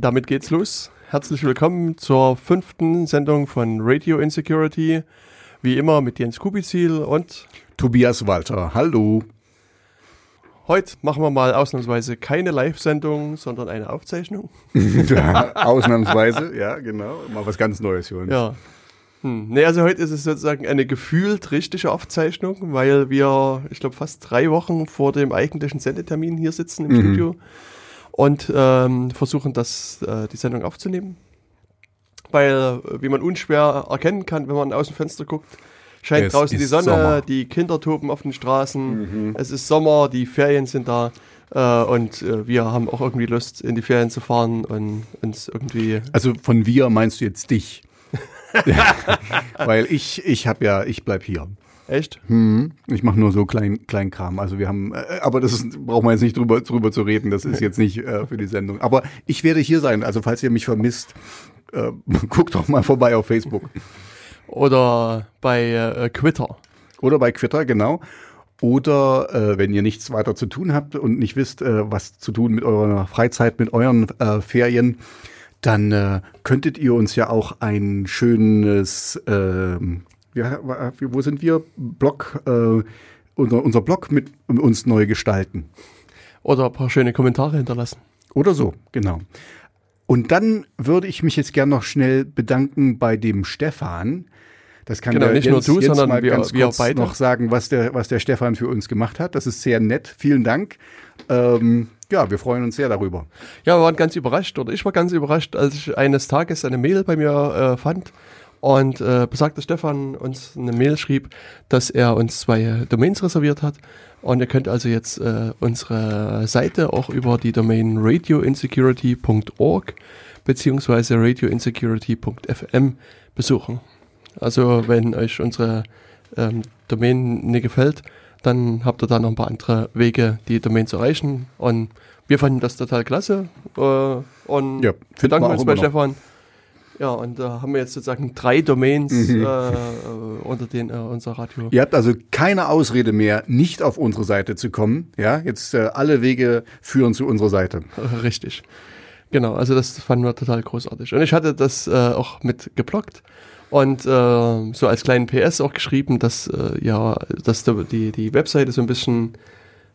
damit geht's los. Herzlich willkommen zur fünften Sendung von Radio Insecurity. Wie immer mit Jens Kubizil und Tobias Walter. Hallo. Heute machen wir mal ausnahmsweise keine Live-Sendung, sondern eine Aufzeichnung. ja, ausnahmsweise, ja, genau. Mal was ganz Neues für uns. Ja. Hm. Nee, also heute ist es sozusagen eine gefühlt richtige Aufzeichnung, weil wir, ich glaube, fast drei Wochen vor dem eigentlichen Sendetermin hier sitzen im mhm. Studio und ähm, versuchen, das, äh, die Sendung aufzunehmen. Weil, wie man unschwer erkennen kann, wenn man aus dem Fenster guckt, scheint es draußen die Sonne, Sommer. die Kinder toben auf den Straßen, mhm. es ist Sommer, die Ferien sind da. Äh, und äh, wir haben auch irgendwie Lust, in die Ferien zu fahren und uns irgendwie. Also von wir meinst du jetzt dich? Weil ich, ich habe ja, ich bleib hier. Echt? Hm, ich mache nur so klein, klein Kram. Also wir haben, äh, aber das ist, brauchen wir jetzt nicht drüber, drüber zu reden. Das ist jetzt nicht äh, für die Sendung. Aber ich werde hier sein. Also falls ihr mich vermisst, äh, guckt doch mal vorbei auf Facebook. Oder bei äh, Twitter. Oder bei Twitter, genau. Oder äh, wenn ihr nichts weiter zu tun habt und nicht wisst, äh, was zu tun mit eurer Freizeit, mit euren äh, Ferien, dann äh, könntet ihr uns ja auch ein schönes, äh, ja, wo sind wir? Blog, äh, unser, unser Blog mit uns neu gestalten. Oder ein paar schöne Kommentare hinterlassen. Oder so, genau. Und dann würde ich mich jetzt gerne noch schnell bedanken bei dem Stefan. Das kann genau, der nicht Jens, nur du, Jens sondern mal wir, ganz wir kurz beide. noch sagen, was der, was der Stefan für uns gemacht hat. Das ist sehr nett. Vielen Dank. Ähm, ja, wir freuen uns sehr darüber. Ja, wir waren ganz überrascht, oder ich war ganz überrascht, als ich eines Tages eine Mail bei mir äh, fand und äh, besagter Stefan uns eine Mail schrieb, dass er uns zwei Domains reserviert hat. Und ihr könnt also jetzt äh, unsere Seite auch über die Domain radioinsecurity.org beziehungsweise radioinsecurity.fm besuchen. Also wenn euch unsere ähm, Domain nicht gefällt, dann habt ihr da noch ein paar andere Wege, die Domain zu erreichen. Und wir fanden das total klasse äh, und Ja, bedanken uns bei immer noch. Ja, und da haben wir jetzt sozusagen drei Domains Mhm. äh, unter denen äh, unser Radio. Ihr habt also keine Ausrede mehr, nicht auf unsere Seite zu kommen. Ja, jetzt äh, alle Wege führen zu unserer Seite. Richtig. Genau, also das fanden wir total großartig. Und ich hatte das äh, auch mit geblockt und äh, so als kleinen PS auch geschrieben, dass äh, ja, dass die, die Webseite so ein bisschen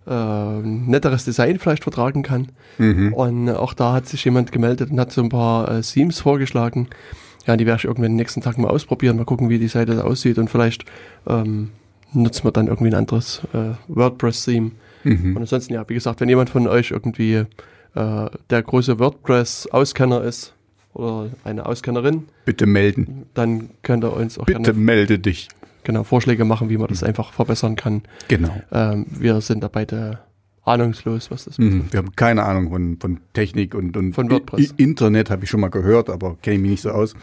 äh, netteres Design vielleicht vertragen kann. Mhm. Und auch da hat sich jemand gemeldet und hat so ein paar äh, Themes vorgeschlagen. Ja, die werde ich irgendwann den nächsten Tagen mal ausprobieren, mal gucken, wie die Seite da aussieht und vielleicht ähm, nutzen wir dann irgendwie ein anderes äh, WordPress-Theme. Mhm. Und ansonsten, ja, wie gesagt, wenn jemand von euch irgendwie äh, der große WordPress-Auskenner ist oder eine Auskennerin, Bitte melden. dann könnt ihr uns auch Bitte gerne melde dich. Genau, Vorschläge machen, wie man das einfach verbessern kann. Genau. Ähm, wir sind da beide ahnungslos, was das Mhm. Wir haben keine Ahnung von, von Technik und, und Von WordPress. Internet habe ich schon mal gehört, aber kenne ich mich nicht so aus.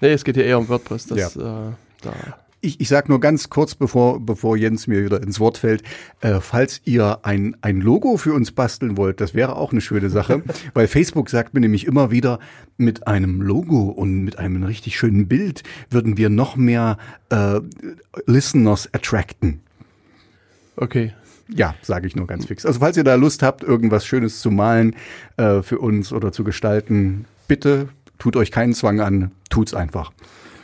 Nee, es geht hier eher um WordPress. Das, äh, da. Ich, ich sage nur ganz kurz, bevor, bevor Jens mir wieder ins Wort fällt, äh, falls ihr ein, ein Logo für uns basteln wollt, das wäre auch eine schöne Sache, weil Facebook sagt mir nämlich immer wieder, mit einem Logo und mit einem richtig schönen Bild würden wir noch mehr äh, Listeners attracten. Okay. Ja, sage ich nur ganz fix. Also falls ihr da Lust habt, irgendwas Schönes zu malen äh, für uns oder zu gestalten, bitte tut euch keinen Zwang an, tut's einfach.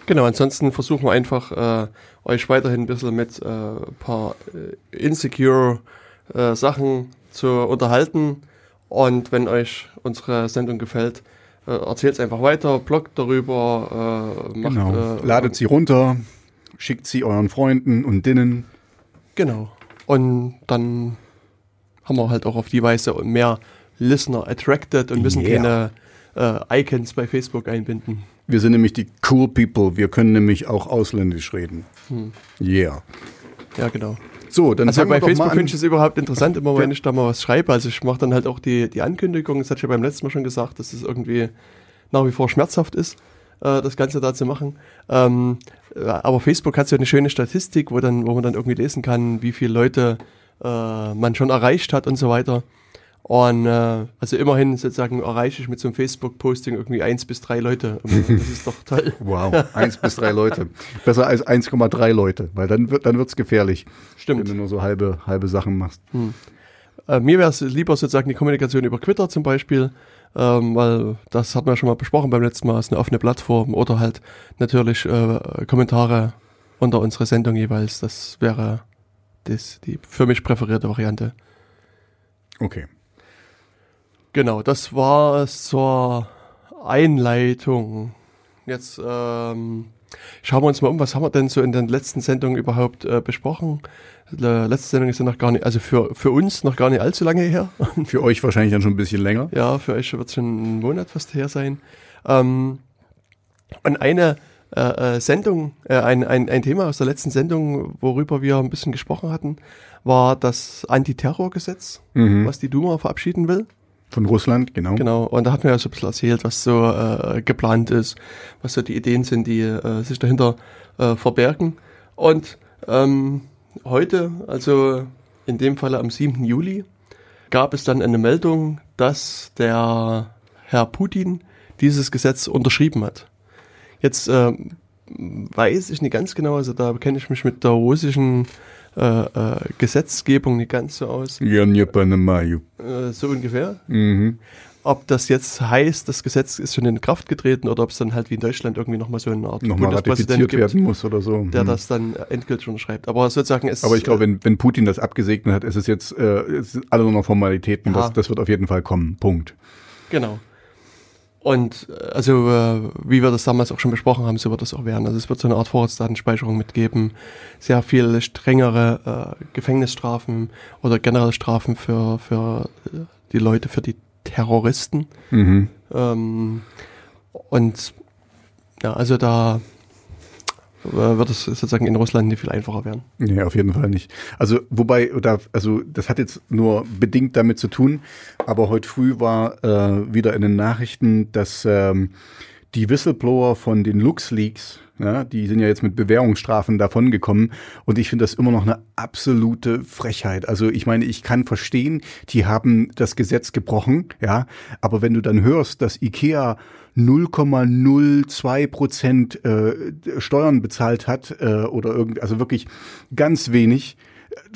Genau, ansonsten versuchen wir einfach, äh, euch weiterhin ein bisschen mit äh, ein paar äh, insecure äh, Sachen zu unterhalten. Und wenn euch unsere Sendung gefällt, äh, erzählt es einfach weiter, bloggt darüber, äh, macht, Genau. Ladet sie runter, schickt sie euren Freunden und Dinnen. Genau. Und dann haben wir halt auch auf die Weise mehr Listener attracted und müssen Yeah. keine Icons bei Facebook einbinden. Wir sind nämlich die cool people. Wir können nämlich auch ausländisch reden. Yeah. Ja, genau. So, dann Also bei Facebook finde ich es überhaupt interessant, immer wenn Ja. ich da mal was schreibe. Also ich mache dann halt auch die, die Ankündigung, das hatte ich ja beim letzten Mal schon gesagt, dass es irgendwie nach wie vor schmerzhaft ist, äh, das Ganze da zu machen. Ähm, äh, aber Facebook hat so eine schöne Statistik, wo, dann, wo man dann irgendwie lesen kann, wie viele Leute äh, man schon erreicht hat und so weiter. Und äh, also immerhin sozusagen erreiche ich mit so einem Facebook-Posting irgendwie eins bis drei Leute. Und Das ist doch toll. Wow, eins bis drei Leute. Besser als 1,3 Leute, weil dann wird dann wird's gefährlich, wenn Stimmt. du nur so halbe halbe Sachen machst. Äh, mir wäre es lieber sozusagen die Kommunikation über Twitter zum Beispiel, ähm, weil das hatten wir schon mal besprochen beim letzten Mal, ist eine offene Plattform oder halt natürlich äh, Kommentare unter unsere Sendung jeweils. Das wäre das, die für mich präferierte Variante. Okay. Genau, das war es zur Einleitung. Jetzt ähm, schauen wir uns mal um, was haben wir denn so in den letzten Sendungen überhaupt äh, besprochen? Die letzte Sendung ist ja noch gar nicht, also für, für uns noch gar nicht allzu lange her. Für euch wahrscheinlich dann schon ein bisschen länger. Ja, für euch wird es schon einen Monat fast her sein. Ähm, und eine äh, äh, Sendung, äh, ein, ein, ein Thema aus der letzten Sendung, worüber wir ein bisschen gesprochen hatten, war das Antiterrorgesetz, Mhm. was die Duma verabschieden will. Von Russland, genau. Genau, und da hat man ja so ein bisschen erzählt, was so äh, geplant ist, was so die Ideen sind, die äh, sich dahinter äh, verbergen. Und ähm, heute, also in dem Falle am 7. Juli, gab es dann eine Meldung, dass der Herr Putin dieses Gesetz unterschrieben hat. Jetzt ähm, weiß ich nicht ganz genau, also da kenne ich mich mit der russischen äh, äh, Gesetzgebung nicht ganz so aus, Ja, äh, so ungefähr Mhm. ob das jetzt heißt, das Gesetz ist schon in Kraft getreten oder ob es dann halt wie in Deutschland irgendwie nochmal so eine Art Nochmal Bundespräsident gibt, werden muss oder so. der Mhm. das dann äh, endgültig unterschreibt. Aber sozusagen ist Aber ich glaube, wenn, wenn Putin das abgesegnet hat, ist es jetzt äh, sind alle nur noch Formalitäten. Das, das wird auf jeden Fall kommen. Punkt. genau. Und äh, also äh, wie wir das damals auch schon besprochen haben, so wird das auch werden. Also es wird so eine Art Vorratsdatenspeicherung mitgeben, sehr viel strengere äh, Gefängnisstrafen oder generell Strafen für für äh, die Leute, für die Terroristen. Mhm. Ähm, und ja, also da wird es sozusagen in Russland nicht viel einfacher werden. Nee, auf jeden Fall nicht. Also, wobei, oder, also, das hat jetzt nur bedingt damit zu tun, aber heute früh war äh, wieder in den Nachrichten, dass ähm, die Whistleblower von den LuxLeaks, ja, die sind ja jetzt mit Bewährungsstrafen davongekommen und ich finde das immer noch eine absolute Frechheit. Also ich meine, ich kann verstehen, die haben das Gesetz gebrochen, ja, aber wenn du dann hörst, dass Ikea 0,02 Prozent äh, Steuern bezahlt hat äh, oder irgendwie, also wirklich ganz wenig,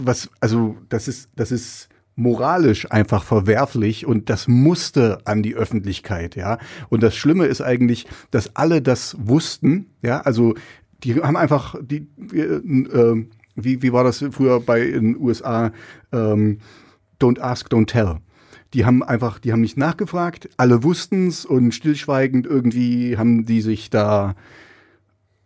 was, also das ist, das ist moralisch einfach verwerflich und das musste an die Öffentlichkeit, ja. Und das Schlimme ist eigentlich, dass alle das wussten, ja, also die haben einfach die, äh, wie, wie war das früher bei in den USA, ähm, don't ask, don't tell. Die haben einfach, die haben nicht nachgefragt, alle wussten's und stillschweigend irgendwie haben die sich da,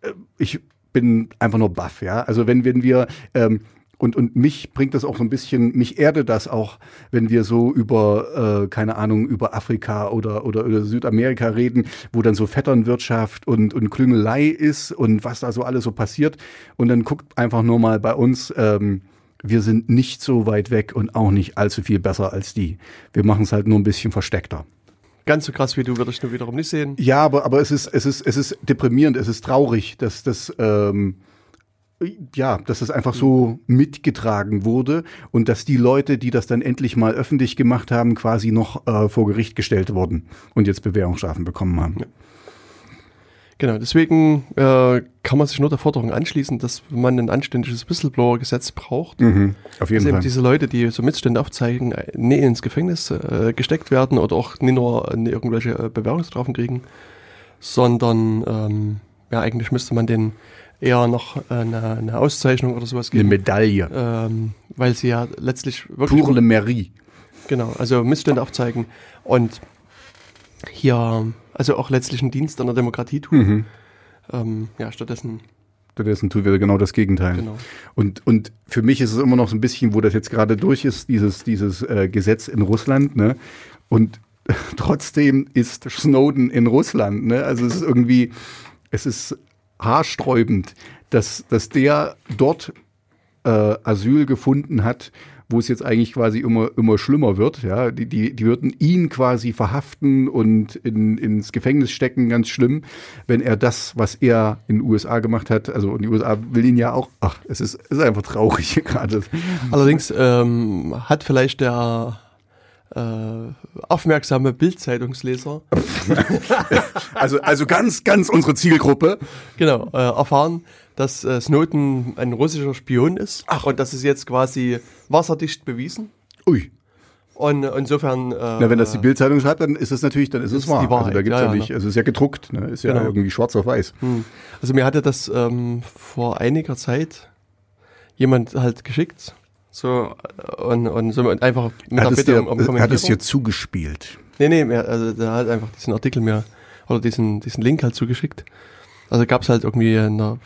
äh, ich bin einfach nur baff, ja. Also wenn, wenn wir, ähm, und, und mich bringt das auch so ein bisschen, mich erde das auch, wenn wir so über, äh, keine Ahnung, über Afrika oder, oder, oder Südamerika reden, wo dann so Vetternwirtschaft und, und Klüngelei ist und was da so alles so passiert. Und dann guckt einfach nur mal bei uns, ähm, wir sind nicht so weit weg und auch nicht allzu viel besser als die. Wir machen es halt nur ein bisschen versteckter. Ganz so krass wie du würde ich nur wiederum nicht sehen. Ja, aber, aber es ist, es ist, es ist deprimierend, es ist traurig, dass das, ähm, ja, dass das einfach so mitgetragen wurde und dass die Leute, die das dann endlich mal öffentlich gemacht haben, quasi noch äh, vor Gericht gestellt wurden und jetzt Bewährungsstrafen bekommen haben. Genau, deswegen äh, kann man sich nur der Forderung anschließen, dass man ein anständiges Whistleblower-Gesetz braucht. Mhm, auf jeden Dass eben Fall. diese Leute, die so Missstände aufzeigen, äh, nie ins Gefängnis äh, gesteckt werden oder auch nie nur äh, irgendwelche äh, Bewährungsstrafen kriegen, sondern ähm, ja, eigentlich müsste man denen eher noch eine, eine Auszeichnung oder sowas Eine geben. Medaille. ähm, weil sie ja letztlich wirklich Pour le mairie. genau, also Missstände aufzeigen und hier also auch letztlich einen Dienst an der Demokratie tun. Mhm. Ähm, ja, stattdessen Stattdessen tun wir genau das Gegenteil. genau. Und, und für mich ist es immer noch so ein bisschen, wo das jetzt gerade durch ist, dieses, dieses äh, Gesetz in Russland, ne? Und trotzdem ist Snowden in Russland, ne? Also es ist irgendwie, es ist haarsträubend, dass, dass der dort äh, Asyl gefunden hat, wo es jetzt eigentlich quasi immer, immer schlimmer wird. Ja, die, die, die würden ihn quasi verhaften und in, ins Gefängnis stecken, ganz schlimm, wenn er das, was er in den USA gemacht hat, also und die USA will ihn ja auch, ach, es ist, es ist einfach traurig gerade. Allerdings ähm, hat vielleicht der aufmerksame Bildzeitungsleser Also, also ganz, ganz unsere Zielgruppe. genau äh, erfahren, dass äh, Snowden ein russischer Spion ist und das ist jetzt quasi wasserdicht bewiesen. Ui. Und insofern. Äh, Na, wenn das die Bildzeitung schreibt, dann ist es natürlich, dann ist es wahr. die Wahrheit, also da gibt's ja, ja, ja, nicht, also es ist ja gedruckt, ne? ist ja Genau. irgendwie schwarz auf weiß. Hm. Also mir hatte das ähm, vor einiger Zeit jemand halt geschickt. So und, und so einfach mit Hat der Bitte dir, um, um hat es dir zugespielt? Nee, nee, mir, also der hat einfach diesen Artikel mir oder diesen, diesen Link halt zugeschickt. Also gab es halt irgendwie in der,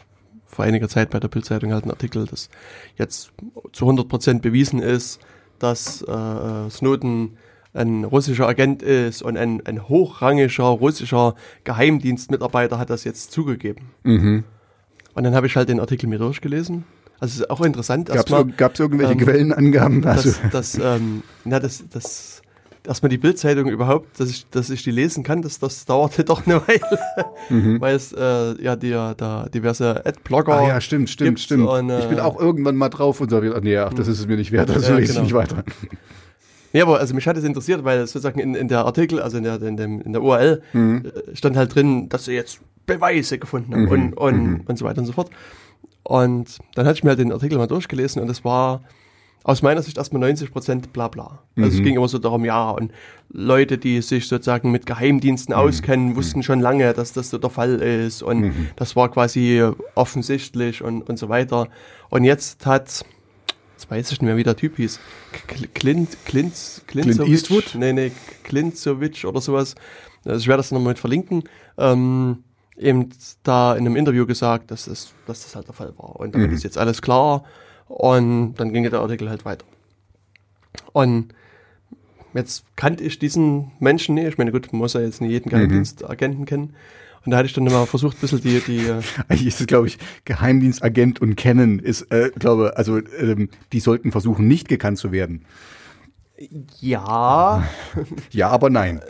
vor einiger Zeit bei der Bildzeitung halt einen Artikel, dass jetzt zu 100% bewiesen ist, dass äh, Snowden ein russischer Agent ist und ein, ein hochrangiger russischer Geheimdienstmitarbeiter hat das jetzt zugegeben. Mhm. Und dann habe ich halt den Artikel mir durchgelesen. Also es ist auch interessant, Gab es irgendwelche ähm, Quellenangaben? Also, dass, dass, ähm, na, das, das, erstmal die Bildzeitung überhaupt, dass ich, dass ich die lesen kann, das, das dauerte doch eine Weile, weil es äh, ja die, da diverse Adblogger. Mhm. ah ja, stimmt, stimmt, stimmt. und, äh, ich bin auch irgendwann mal drauf und sage, nee, ach, das ist es mir nicht wert, also Ja, lese ich genau. nicht weiter. Nee, aber also mich hat es interessiert, weil sozusagen in, in der Artikel, also in der, in, dem, in der URL, Mhm. äh, stand halt drin, dass sie jetzt Beweise gefunden haben und, und, und so weiter und so fort. Und dann hatte ich mir halt den Artikel mal durchgelesen und es war aus meiner Sicht erstmal 90 Prozent bla bla. Also es ging immer so darum, ja, und Leute, die sich sozusagen mit Geheimdiensten auskennen, wussten schon lange, dass das so der Fall ist und das war quasi offensichtlich und, und so weiter. Und jetzt hat, jetzt weiß ich nicht mehr, wie der Typ hieß, K- Clint, Clint, Clint Eastwood? Nee, nee, Clintzovic oder sowas. Also ich werde das nochmal mit verlinken. Ähm, eben da in einem Interview gesagt, dass das, dass das halt der Fall war. Und damit ist jetzt alles klar. Und dann ging der Artikel halt weiter. Und jetzt kannte ich diesen Menschen nicht. Ich meine, gut, man muss ja jetzt nicht jeden Geheimdienstagenten kennen. Und da hatte ich dann mal versucht, ein bisschen die, die, äh, Eigentlich ist es, glaube ich, Geheimdienstagent und kennen ist, äh, glaube, also ähm, die sollten versuchen, nicht gekannt zu werden. ja, Ja, aber nein.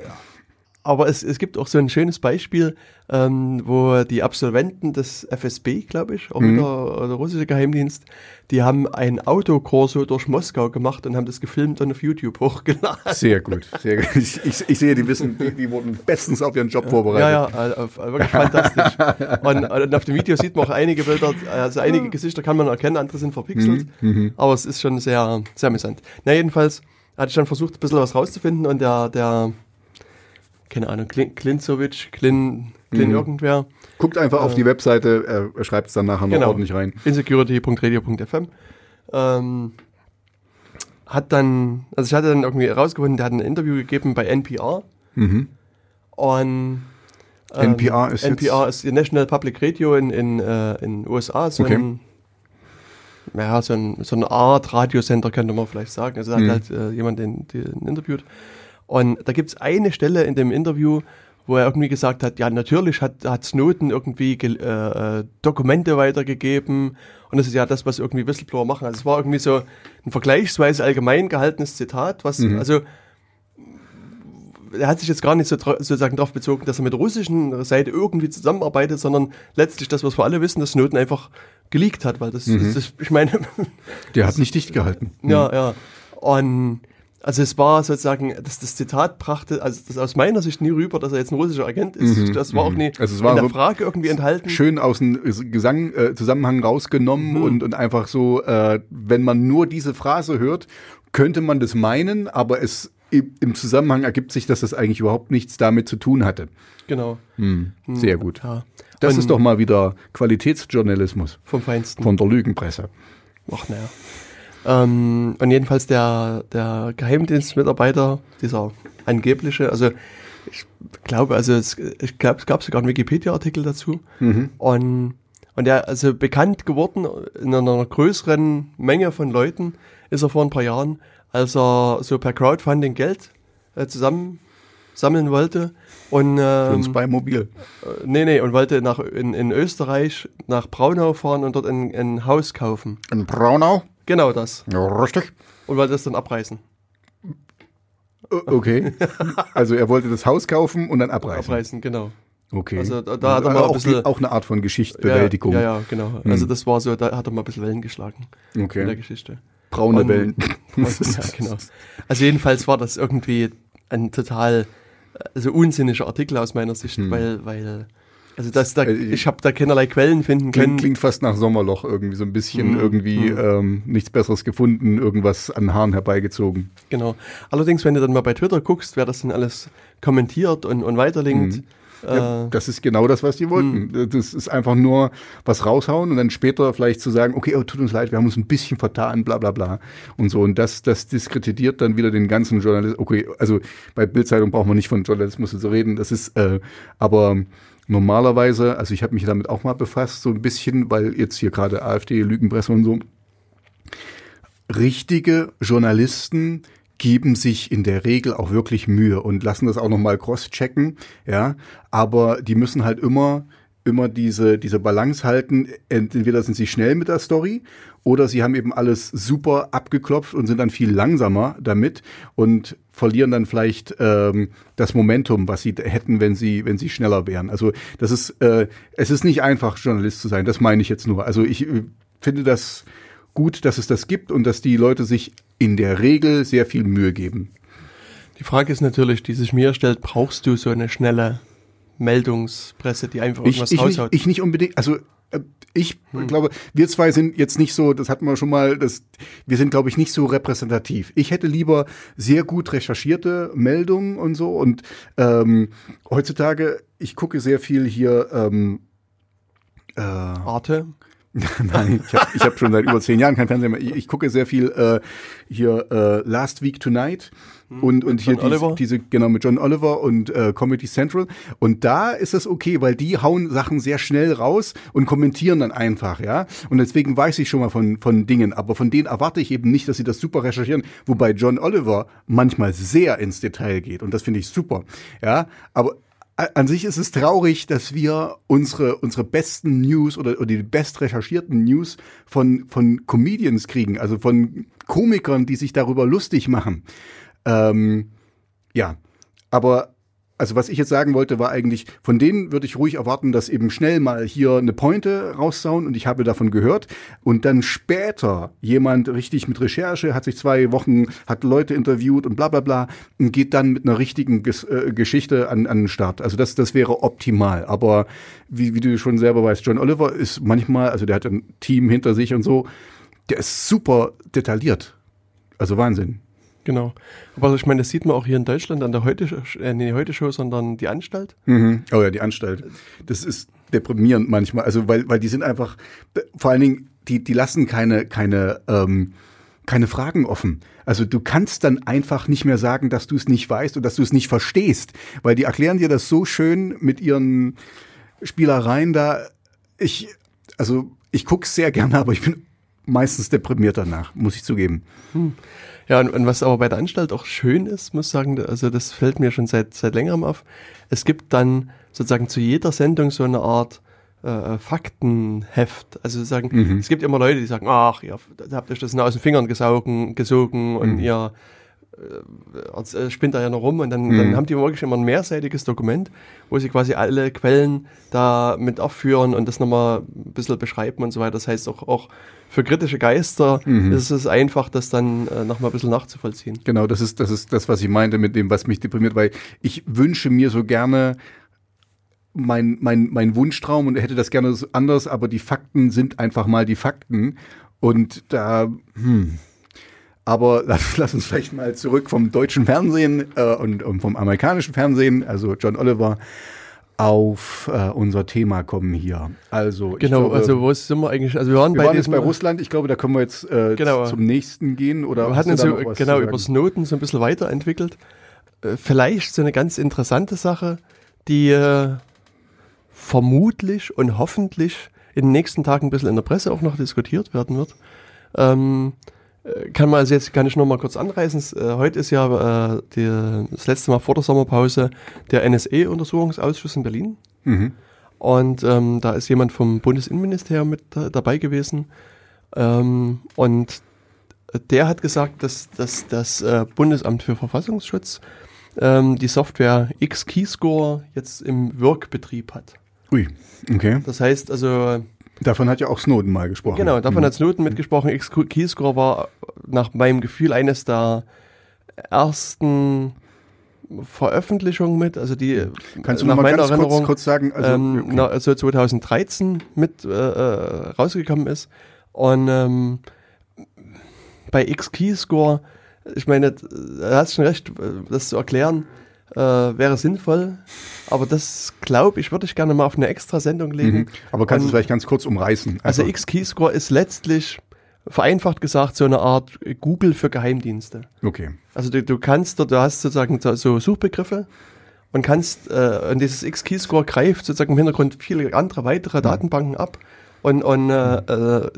Aber es, es gibt auch so ein schönes Beispiel, ähm, wo die Absolventen des FSB, glaube ich, auch wieder der russische Geheimdienst, die haben ein Autokorso durch Moskau gemacht und haben das gefilmt und auf YouTube hochgeladen. Sehr gut. Sehr gut. Ich, ich, ich sehe, die wissen, die, die wurden bestens auf ihren Job vorbereitet. Ja, ja, äh, auf- wirklich fantastisch. Und, und auf dem Video sieht man auch einige Bilder, also einige Gesichter kann man erkennen, andere sind verpixelt, aber es ist schon sehr, sehr amüsant. Na, jedenfalls hatte ich dann versucht, ein bisschen was rauszufinden und der, der, keine Ahnung, Klin, Klinzovic, Klin, Klin irgendwer, Guckt einfach auf die Webseite, er, schreibt es dann nachher noch Genau. ordentlich rein. insecurity.radio.fm, ähm, hat dann, also ich hatte dann irgendwie herausgefunden, der hat ein Interview gegeben bei NPR Mhm. und NPR ist NPR ist die National Public Radio in in, äh, in USA, so Okay. ein ja, so, ein, so eine Art Radiosender könnte man vielleicht sagen. Also da Mhm. hat halt äh, jemand den, den interviewt. Und da gibt es eine Stelle in dem Interview, wo er irgendwie gesagt hat, ja, natürlich hat, hat Snowden irgendwie äh, äh, Dokumente weitergegeben und das ist ja das, was irgendwie Whistleblower machen. Also es war irgendwie so ein vergleichsweise allgemein gehaltenes Zitat, was, Mhm. also er hat sich jetzt gar nicht so sozusagen darauf bezogen, dass er mit der russischen Seite irgendwie zusammenarbeitet, sondern letztlich das, was wir alle wissen, dass Snowden einfach geleakt hat, weil das, Mhm. das, das ich meine, Der hat nicht dicht gehalten. ja, ja. Und also es war sozusagen, dass das Zitat brachte, also das aus meiner Sicht nie rüber, dass er jetzt ein russischer Agent ist. das war auch nie Also es war in der Frage irgendwie enthalten. Schön aus dem Gesang, äh, Zusammenhang rausgenommen Mhm. und, und einfach so, äh, wenn man nur diese Phrase hört, könnte man das meinen, aber es im Zusammenhang ergibt sich, dass das eigentlich überhaupt nichts damit zu tun hatte. Genau. Sehr gut. Ja. Das Und ist doch mal wieder Qualitätsjournalismus vom Feinsten. von der Lügenpresse. Ach naja. Ähm, und jedenfalls der, der Geheimdienstmitarbeiter, dieser angebliche, also ich glaube, also es, ich glaube, es gab sogar einen Wikipedia-Artikel dazu. Und, und der, also bekannt geworden in einer größeren Menge von Leuten ist er vor ein paar Jahren, als er so per Crowdfunding Geld äh, zusammen sammeln wollte und Für ähm, uns bei Mobil. äh, nee, nee, und wollte nach in, in Österreich nach Braunau fahren und dort ein, ein Haus kaufen. In Braunau? Genau das. Richtig. Und wollte das dann abreißen. O- Okay. also er wollte das Haus kaufen und dann abreißen. Abreißen, genau. Okay. Also da- da hat er mal ein auch, bisschen- auch eine Art von Geschichtsbewältigung. Ja, ja, ja genau. Also das war so, da hat er mal ein bisschen Wellen geschlagen in der Okay. Geschichte. Braune Und- Wellen. Ja, genau. Also jedenfalls war das irgendwie ein total also unsinniger Artikel aus meiner Sicht, weil, weil Also das, da, Äh, ich habe da keinerlei Quellen finden Klingt, können. klingt fast nach Sommerloch irgendwie, so ein bisschen Mhm. irgendwie Mhm. ähm, nichts Besseres gefunden, irgendwas an Haaren herbeigezogen. Genau. Allerdings, wenn du dann mal bei Twitter guckst, wer das denn alles kommentiert und, und weiterlinkt. Mhm. Ja, Äh, das ist genau das, was die wollten. Hm. Das ist einfach nur was raushauen und dann später vielleicht zu sagen, okay, oh, tut uns leid, wir haben uns ein bisschen vertan, bla bla bla und so. Und das, das diskreditiert dann wieder den ganzen Journalismus. Okay, also bei Bildzeitung braucht man nicht von Journalismus zu reden. Das ist, äh, aber normalerweise, also ich habe mich damit auch mal befasst, so ein bisschen, weil jetzt hier gerade AfD, Lügenpresse und so. Richtige Journalisten geben sich in der Regel auch wirklich Mühe und lassen das auch nochmal cross-checken, ja. Aber die müssen halt immer, immer diese, diese Balance halten. Entweder sind sie schnell mit der Story oder sie haben eben alles super abgeklopft und sind dann viel langsamer damit und verlieren dann vielleicht ähm, das Momentum, was sie hätten, wenn sie, wenn sie schneller wären. Also das ist, äh, es ist nicht einfach, Journalist zu sein, das meine ich jetzt nur. Also ich äh, finde das gut, dass es das gibt und dass die Leute sich in der Regel sehr viel Mühe geben. die Frage ist natürlich, die sich mir stellt, brauchst du so eine schnelle Meldungspresse, die einfach Ich, irgendwas ich, nicht, raushaut? ich nicht unbedingt, also ich Hm. glaube, wir zwei sind jetzt nicht so, das hatten wir schon mal, das, wir sind, glaube ich, nicht so repräsentativ. Ich hätte lieber sehr gut recherchierte Meldungen und so. Und ähm, heutzutage, ich gucke sehr viel hier ähm, äh, Arte. Nein, ich habe hab schon seit über zehn Jahren kein Fernsehen mehr. Ich, ich gucke sehr viel äh, hier äh, Last Week Tonight und, und hier Hm, John diese, Oliver? diese, genau, mit John Oliver und äh, Comedy Central. Und da ist es okay, weil die hauen Sachen sehr schnell raus und kommentieren dann einfach, ja. Und deswegen weiß ich schon mal von, von Dingen, aber von denen erwarte ich eben nicht, dass sie das super recherchieren, wobei John Oliver manchmal sehr ins Detail geht und das finde ich super, ja. Aber a- an sich ist es traurig, dass wir unsere, unsere besten News oder, oder die best recherchierten News von, von Comedians kriegen, also von Komikern, die sich darüber lustig machen. Ähm, ja, aber also was ich jetzt sagen wollte, war eigentlich, von denen würde ich ruhig erwarten, dass eben schnell mal hier eine Pointe raussauen und ich habe davon gehört und dann später jemand richtig mit Recherche, hat sich zwei Wochen, hat Leute interviewt und bla bla bla und geht dann mit einer richtigen Ges äh, Geschichte an, an den Start. Also das, das wäre optimal. Aber wie, wie du schon selber weißt, John Oliver ist manchmal, also der hat ein Team hinter sich und so, der ist super detailliert. Also Wahnsinn. Genau. Aber ich meine, das sieht man auch hier in Deutschland an der Heute, äh, nee, Heute Show, sondern die Anstalt. Mhm. Oh ja, die Anstalt. Das ist deprimierend manchmal. Also weil, weil die sind einfach, vor allen Dingen, die, die lassen keine, keine, ähm, keine Fragen offen. Also du kannst dann einfach nicht mehr sagen, dass du es nicht weißt und dass du es nicht verstehst, weil die erklären dir das so schön mit ihren Spielereien da. Ich, also ich guck's sehr gerne, aber ich bin meistens deprimiert danach, muss ich zugeben. Ja, und, und was aber bei der Anstalt auch schön ist, muss ich sagen, also das fällt mir schon seit, seit längerem auf. Es gibt dann sozusagen zu jeder Sendung so eine Art äh, Faktenheft. Also sagen, Mhm. es gibt immer Leute, die sagen, ach, ihr habt euch das aus den Fingern gesaugen, gesogen und Mhm. ihr äh, äh, spinnt da ja noch rum und dann, Mhm. dann haben die wirklich immer ein mehrseitiges Dokument, wo sie quasi alle Quellen da mit aufführen und das nochmal ein bisschen beschreiben und so weiter. Das heißt auch, auch für kritische Geister Mhm. ist es einfach, das dann äh, nochmal ein bisschen nachzuvollziehen. Genau, das ist, das ist das, was ich meinte mit dem, was mich deprimiert, weil ich wünsche mir so gerne mein, mein, mein Wunschtraum und hätte das gerne anders, aber die Fakten sind einfach mal die Fakten. Und da, hm. Aber lass, lass uns vielleicht mal zurück vom deutschen Fernsehen äh, und, und vom amerikanischen Fernsehen, also John Oliver, auf äh, unser Thema kommen hier. Also, ich Genau, glaube, also wo sind wir eigentlich? Also wir waren wir bei waren jetzt bei Russland. Ich glaube, da können wir jetzt äh, Genau. zum nächsten gehen. Oder wir hatten uns so, genau über? Snowden so ein bisschen weiterentwickelt. Äh, vielleicht so eine ganz interessante Sache, die äh, vermutlich und hoffentlich in den nächsten Tagen ein bisschen in der Presse auch noch diskutiert werden wird. Ähm, äh, kann man also jetzt kann ich noch mal kurz anreißen. Äh, heute ist ja äh, die, das letzte Mal vor der Sommerpause der NSE-Untersuchungsausschuss in Berlin. Mhm. Und ähm, da ist jemand vom Bundesinnenministerium mit da, dabei gewesen. Ähm, und der hat gesagt, dass, dass das äh, Bundesamt für Verfassungsschutz ähm, die Software X-Keyscore jetzt im Wirkbetrieb hat. Ui, okay. Das heißt also, Davon hat ja auch Snowden mal gesprochen. genau, davon Mhm. hat Snowden mitgesprochen. X-Keyscore war nach meinem Gefühl eines der ersten Veröffentlichung mit, also die Kannst du nach noch mal meiner ganz kurz, Erinnerung kurz sagen, also, ähm, okay. na, also 2013 mit äh, äh, rausgekommen ist. Und ähm, bei X-Keyscore, ich meine, er hat schon recht, äh, das zu erklären, äh, wäre sinnvoll. Aber das, glaube ich, würde ich gerne mal auf eine extra Sendung legen. mhm. aber kannst du vielleicht ganz kurz umreißen? Also Einfach- X-Keyscore ist letztlich, vereinfacht gesagt, so eine Art Google für Geheimdienste. Okay. Also du, du kannst, du hast sozusagen so- Suchbegriffe und kannst, äh, und dieses X-Keyscore greift sozusagen im Hintergrund viele andere weitere Datenbanken ab und, und äh, äh,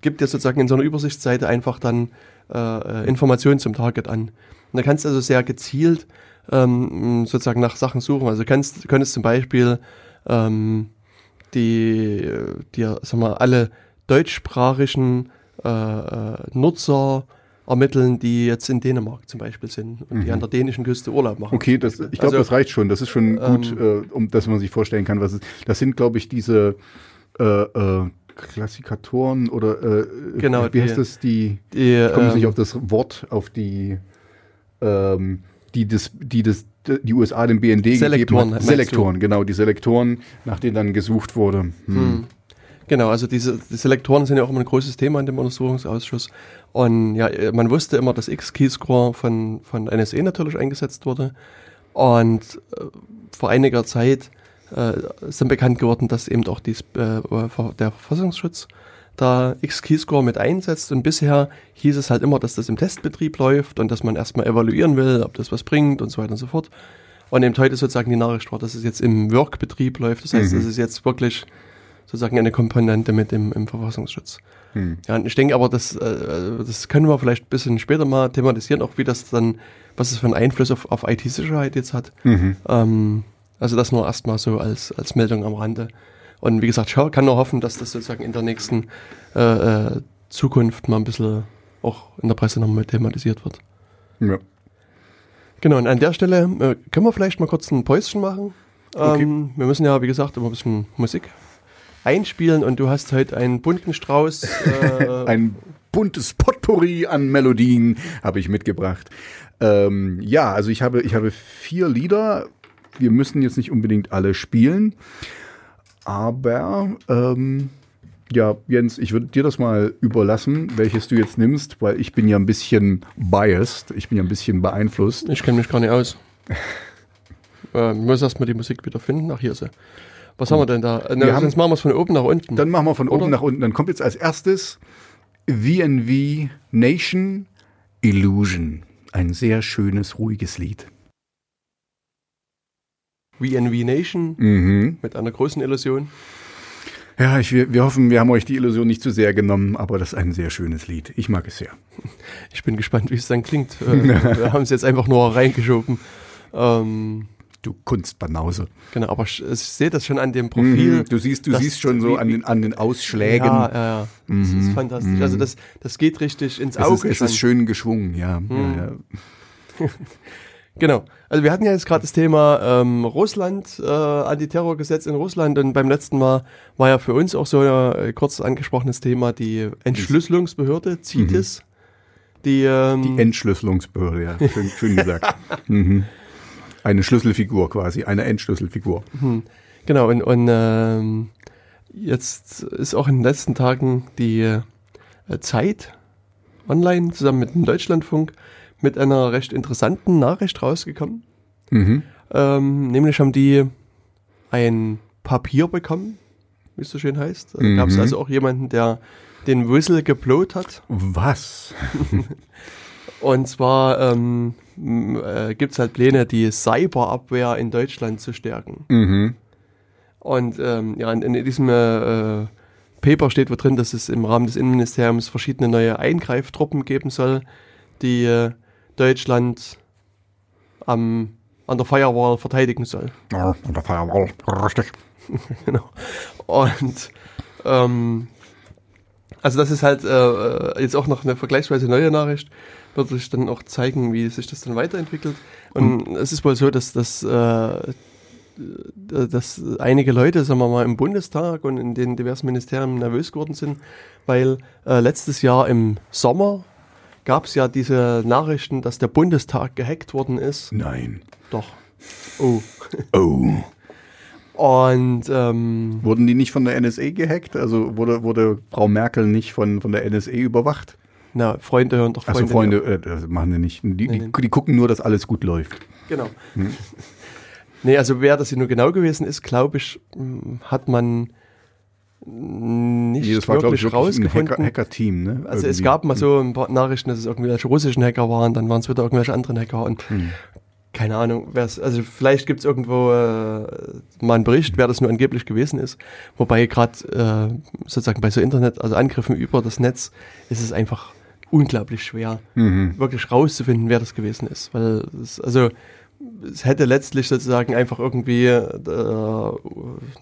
gibt dir sozusagen in so einer Übersichtsseite einfach dann äh, äh, Informationen zum Target an. Und da kannst du also sehr gezielt ähm, sozusagen nach Sachen suchen. Also du kannst, könntest zum Beispiel ähm, die, dir, sag mal, alle deutschsprachigen äh, äh, Nutzer ermitteln, die jetzt in Dänemark zum Beispiel sind und die an der dänischen Küste Urlaub machen. Mhm. Okay, das, ich glaube, Also, das reicht schon. Das ist schon gut, ähm, äh, um dass man sich vorstellen kann, was es Das sind, glaube ich, diese äh, äh, Klassikatoren oder äh, Genau, wie heißt die- das? Die Die, ich komme jetzt nicht ähm, auf das Wort, auf die ähm, die das, die das die USA dem BND Selektoren, gegeben hat. Selektoren, genau, die Selektoren, nach denen dann gesucht wurde. Hm. Genau, also diese die Selektoren sind ja auch immer ein großes Thema in dem Untersuchungsausschuss. Und ja, man wusste immer, dass X-Keyscore von, von NSA natürlich eingesetzt wurde. Und äh, vor einiger Zeit äh, ist dann bekannt geworden, dass eben auch dies, äh, der Verfassungsschutz da X-Keyscore mit einsetzt. Und bisher hieß es halt immer, dass das im Testbetrieb läuft und dass man erstmal evaluieren will, ob das was bringt und so weiter und so fort. Und eben heute sozusagen die Nachricht dass es jetzt im Work-Betrieb läuft. Das heißt, Mhm. es ist jetzt wirklich sozusagen eine Komponente mit dem im Verfassungsschutz. Hm. Ja, und ich denke aber, das, äh, das können wir vielleicht ein bisschen später mal thematisieren, auch wie das dann, was es für einen Einfluss auf, auf IT-Sicherheit jetzt hat. Mhm. Ähm, also das nur erstmal so als, als Meldung am Rande. Und wie gesagt, ich kann nur hoffen, dass das sozusagen in der nächsten äh, äh, Zukunft mal ein bisschen auch in der Presse nochmal thematisiert wird. Ja. Genau, und an der Stelle äh, können wir vielleicht mal kurz ein Päuschen machen. Okay. Ähm, wir müssen ja, wie gesagt, immer ein bisschen Musik einspielen und du hast heute einen bunten Strauß. Äh, Ein buntes Potpourri an Melodien habe ich mitgebracht. Ähm, ja, also ich habe, ich habe vier Lieder. Wir müssen jetzt nicht unbedingt alle spielen. Aber ähm, ja, Jens, ich würde dir das mal überlassen, welches du jetzt nimmst, weil ich bin ja ein bisschen biased, ich bin ja ein bisschen beeinflusst. Ich kenne mich gar nicht aus. äh, ich muss erstmal die Musik wieder finden. Ach, hier ist sie. Was haben wir denn da? Äh, Wir na, haben- sonst machen wir es von oben nach unten. Dann machen wir von Oder? oben nach unten. Dann kommt jetzt als erstes VNV Nation Illusion. Ein sehr schönes, ruhiges Lied. VNV Nation Mhm. mit einer großen Illusion. Ja, ich, wir, wir hoffen, wir haben euch die Illusion nicht zu sehr genommen, aber das ist ein sehr schönes Lied. Ich mag es sehr. Ich bin gespannt, wie es dann klingt. Äh, wir haben es jetzt einfach nur reingeschoben. Ähm, Du Kunstbanause. genau, aber ich, ich sehe das schon an dem Profil. Mhm. Du siehst, du das- siehst schon so an den, an den Ausschlägen. Ja, ja, ja. Das Mhm, ist fantastisch. Also das, das geht richtig ins es, Auge. ist, es ist schön geschwungen, ja. Mhm. ja, ja. Genau. Also wir hatten ja jetzt gerade das Thema ähm, Russland, äh, Antiterrorgesetz in Russland und beim letzten Mal war ja für uns auch so ein äh, kurz angesprochenes Thema die Entschlüsselungsbehörde, CITES. Die, ähm, Die Entschlüsselungsbehörde, ja. Schön, schön gesagt. mhm. Eine Schlüsselfigur quasi, eine Entschlüsselfigur. Genau, und, und ähm, jetzt ist auch in den letzten Tagen die äh, Zeit online zusammen mit dem Deutschlandfunk mit einer recht interessanten Nachricht rausgekommen. Mhm. Ähm, nämlich haben die ein Papier bekommen, wie es so schön heißt. Da gab es Mhm. also auch jemanden, der den Whistle geblowt hat. Was? Und zwar ähm, äh, gibt es halt Pläne, die Cyberabwehr in Deutschland zu stärken. Mhm. Und ähm, ja, in, in diesem äh, äh, Paper steht wo drin, dass es im Rahmen des Innenministeriums verschiedene neue Eingreiftruppen geben soll, die äh, Deutschland am, an der Firewall verteidigen soll. Ja, und der Firewall, richtig. genau. Und ähm, also das ist halt äh, äh, jetzt auch noch eine vergleichsweise neue Nachricht, wird sich dann auch zeigen, wie sich das dann weiterentwickelt. Und es ist wohl so, dass, dass, äh, dass einige Leute, sagen wir mal, im Bundestag und in den diversen Ministerien nervös geworden sind, weil äh, letztes Jahr im Sommer gab es ja diese Nachrichten, dass der Bundestag gehackt worden ist. Nein. Doch. Oh. Oh. Und ähm, Wurden die nicht von der NSA gehackt? Also wurde, wurde Frau Merkel nicht von, von der NSA überwacht? na, Freunde hören doch Freunde. Also Freunde, äh, das machen die nicht. Die, Nee, die, nee. die gucken nur, dass alles gut läuft. Genau. Nee, also wer das hier nur genau gewesen ist, glaube ich, mh, hat man nicht Nee, das war, wirklich ich, wirklich rausgefunden. Hacker- Hacker-Team. ne? also es Irgendwie. gab mal so ein paar Nachrichten, dass es irgendwelche russischen Hacker waren, dann waren es wieder irgendwelche anderen Hacker und Hm. keine Ahnung, wer's, also vielleicht gibt es irgendwo äh, mal einen Bericht, wer das nur angeblich gewesen ist. Wobei gerade äh, sozusagen bei so Internet, also Angriffen über das Netz, ist es einfach unglaublich schwer, Mhm. wirklich rauszufinden, wer das gewesen ist. Weil es, also es hätte letztlich sozusagen einfach irgendwie äh,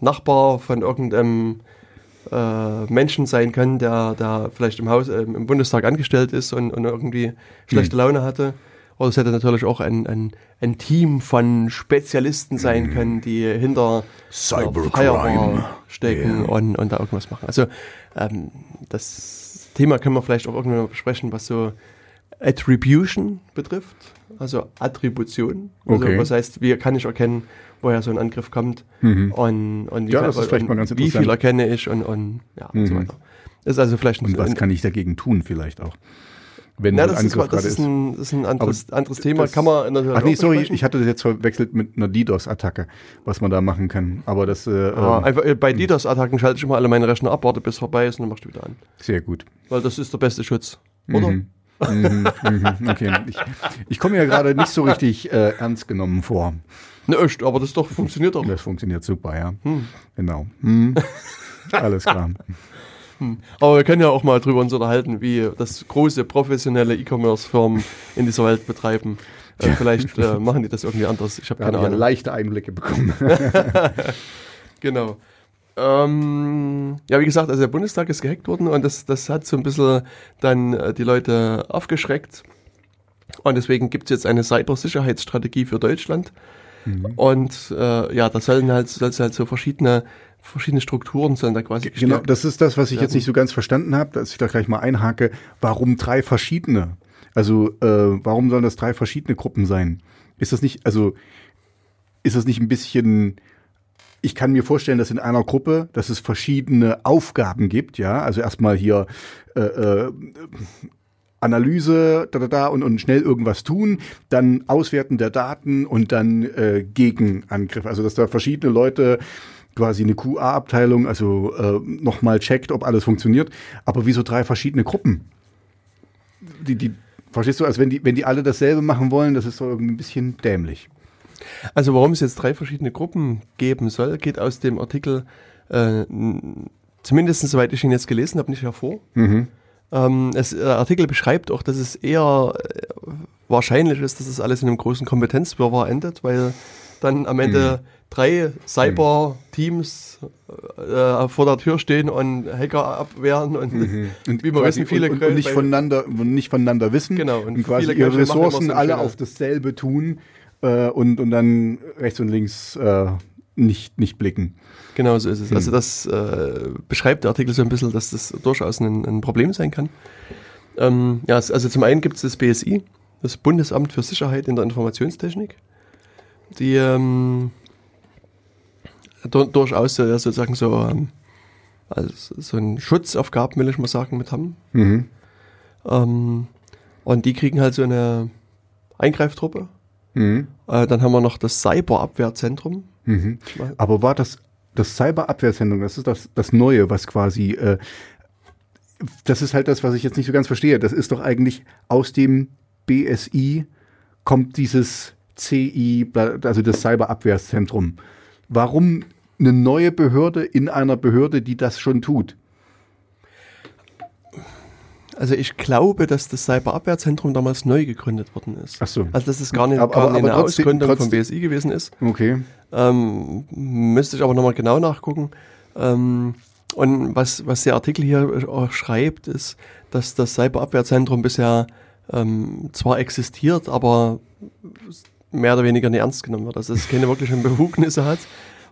Nachbar von irgendeinem äh, Menschen sein können, der, der vielleicht im Haus, äh, im Bundestag angestellt ist und, und irgendwie schlechte Laune hatte. Oder es hätte natürlich auch ein, ein, ein Team von Spezialisten sein können, die hinter Cybercrime. Stecken Ja. und, und da irgendwas machen. Also ähm, das Thema können wir vielleicht auch irgendwann mal besprechen, was so Attribution betrifft, also Attribution. Also Okay. was heißt, wie kann ich erkennen, woher so ein Angriff kommt Mhm. und, und wie, Ja, das ist vielleicht mal ganz wie viel erkenne ich und, und ja und so Mhm. weiter. Ist also vielleicht ein, Und was ein, kann ich dagegen tun vielleicht auch? Wenn so das, ein ist, Angriff das, gerade ist ein, das ist ein anderes, anderes Thema. das- kann man natürlich Ach nee, sorry, ich hatte das jetzt verwechselt mit einer DDoS-Attacke, was man da machen kann. Aber das, äh, Ja, ähm, einfach, äh, bei DDoS-Attacken schalte ich immer alle meine Rechner ab, warte bis vorbei ist und dann machst du wieder an. sehr gut. Weil das ist der beste Schutz. Oder? Mhm. mhm, mhm, okay. Ich, ich komme ja gerade nicht so richtig äh, ernst genommen vor. Ne, echt, aber das doch funktioniert doch. Das funktioniert super, ja. Hm. Genau. Hm. Alles klar. Aber wir können ja auch mal drüber uns unterhalten, wie das große professionelle E-Commerce-Firmen in dieser Welt betreiben. Äh, vielleicht äh, machen die das irgendwie anders. Ich habe keine haben ja Ahnung. leichte Einblicke bekommen. Genau. Ähm, ja, wie gesagt, also der Bundestag ist gehackt worden und das, das hat so ein bisschen dann äh, die Leute aufgeschreckt. Und deswegen gibt es jetzt eine Cybersicherheitsstrategie für Deutschland. Und äh, ja, da sollen halt, soll's halt so verschiedene, verschiedene Strukturen sollen da quasi Genau, das ist das, was ich jetzt nicht so ganz verstanden habe, dass ich da gleich mal einhake. Warum drei verschiedene? Also, äh, warum sollen das drei verschiedene Gruppen sein? Ist das nicht, also, ist das nicht ein bisschen, ich kann mir vorstellen, dass in einer Gruppe, dass es verschiedene Aufgaben gibt, ja, also erstmal hier, äh, äh, Analyse, da, da, da und, und schnell irgendwas tun, dann Auswerten der Daten und dann äh, Gegenangriff. Also dass da verschiedene Leute quasi eine QA-Abteilung, also äh, nochmal checkt, ob alles funktioniert. Aber wieso drei verschiedene Gruppen? Die, die, verstehst du, als wenn die, wenn die alle dasselbe machen wollen, das ist so ein bisschen dämlich. Also warum es jetzt drei verschiedene Gruppen geben soll, geht aus dem Artikel, äh, zumindest soweit ich ihn jetzt gelesen habe, nicht hervor. Mhm. Ähm, es, der Artikel beschreibt auch, dass es eher äh, wahrscheinlich ist, dass es alles in einem großen Kompetenzwirrwarr endet, weil dann am Ende drei Cyber-Teams äh, vor der Tür stehen und Hacker abwehren und Und wie wir wissen, viele und, und nicht voneinander und nicht voneinander wissen Genau, und und, quasi ihre Ressourcen so alle auf dasselbe tun äh, und, und dann rechts und links äh, nicht, nicht blicken. Genau so ist es. Hm. Also das äh, beschreibt der Artikel so ein bisschen, dass das durchaus ein, ein Problem sein kann. Ähm, ja, also zum einen gibt es das BSI, das Bundesamt für Sicherheit in der Informationstechnik, die ähm, dur- durchaus ja, sozusagen so, ähm, also so einen Schutzaufgaben, will ich mal sagen, mit haben. Mhm. Ähm, und die kriegen halt so eine Eingreiftruppe. Mhm. Äh, dann haben wir noch das Cyberabwehrzentrum. Mhm. Aber war das das Cyberabwehrzentrum, das ist das, das Neue, was quasi, äh, das ist halt das, was ich jetzt nicht so ganz verstehe. Das ist doch eigentlich aus dem BSI kommt dieses CI, also das Cyberabwehrzentrum. Warum eine neue Behörde in einer Behörde, die das schon tut? Also ich glaube, dass das Cyberabwehrzentrum damals neu gegründet worden ist. Ach so. Also dass es gar nicht, Aber- gar aber- nicht aber eine trotzdem- Ausgründung vom trotzdem- BSI gewesen ist. Okay. Ähm, müsste ich aber nochmal genau nachgucken. Ähm, und was, was der Artikel hier auch schreibt, ist, dass das Cyberabwehrzentrum bisher ähm, zwar existiert, aber mehr oder weniger nicht ernst genommen wird. Also es keine wirklichen Befugnisse hat.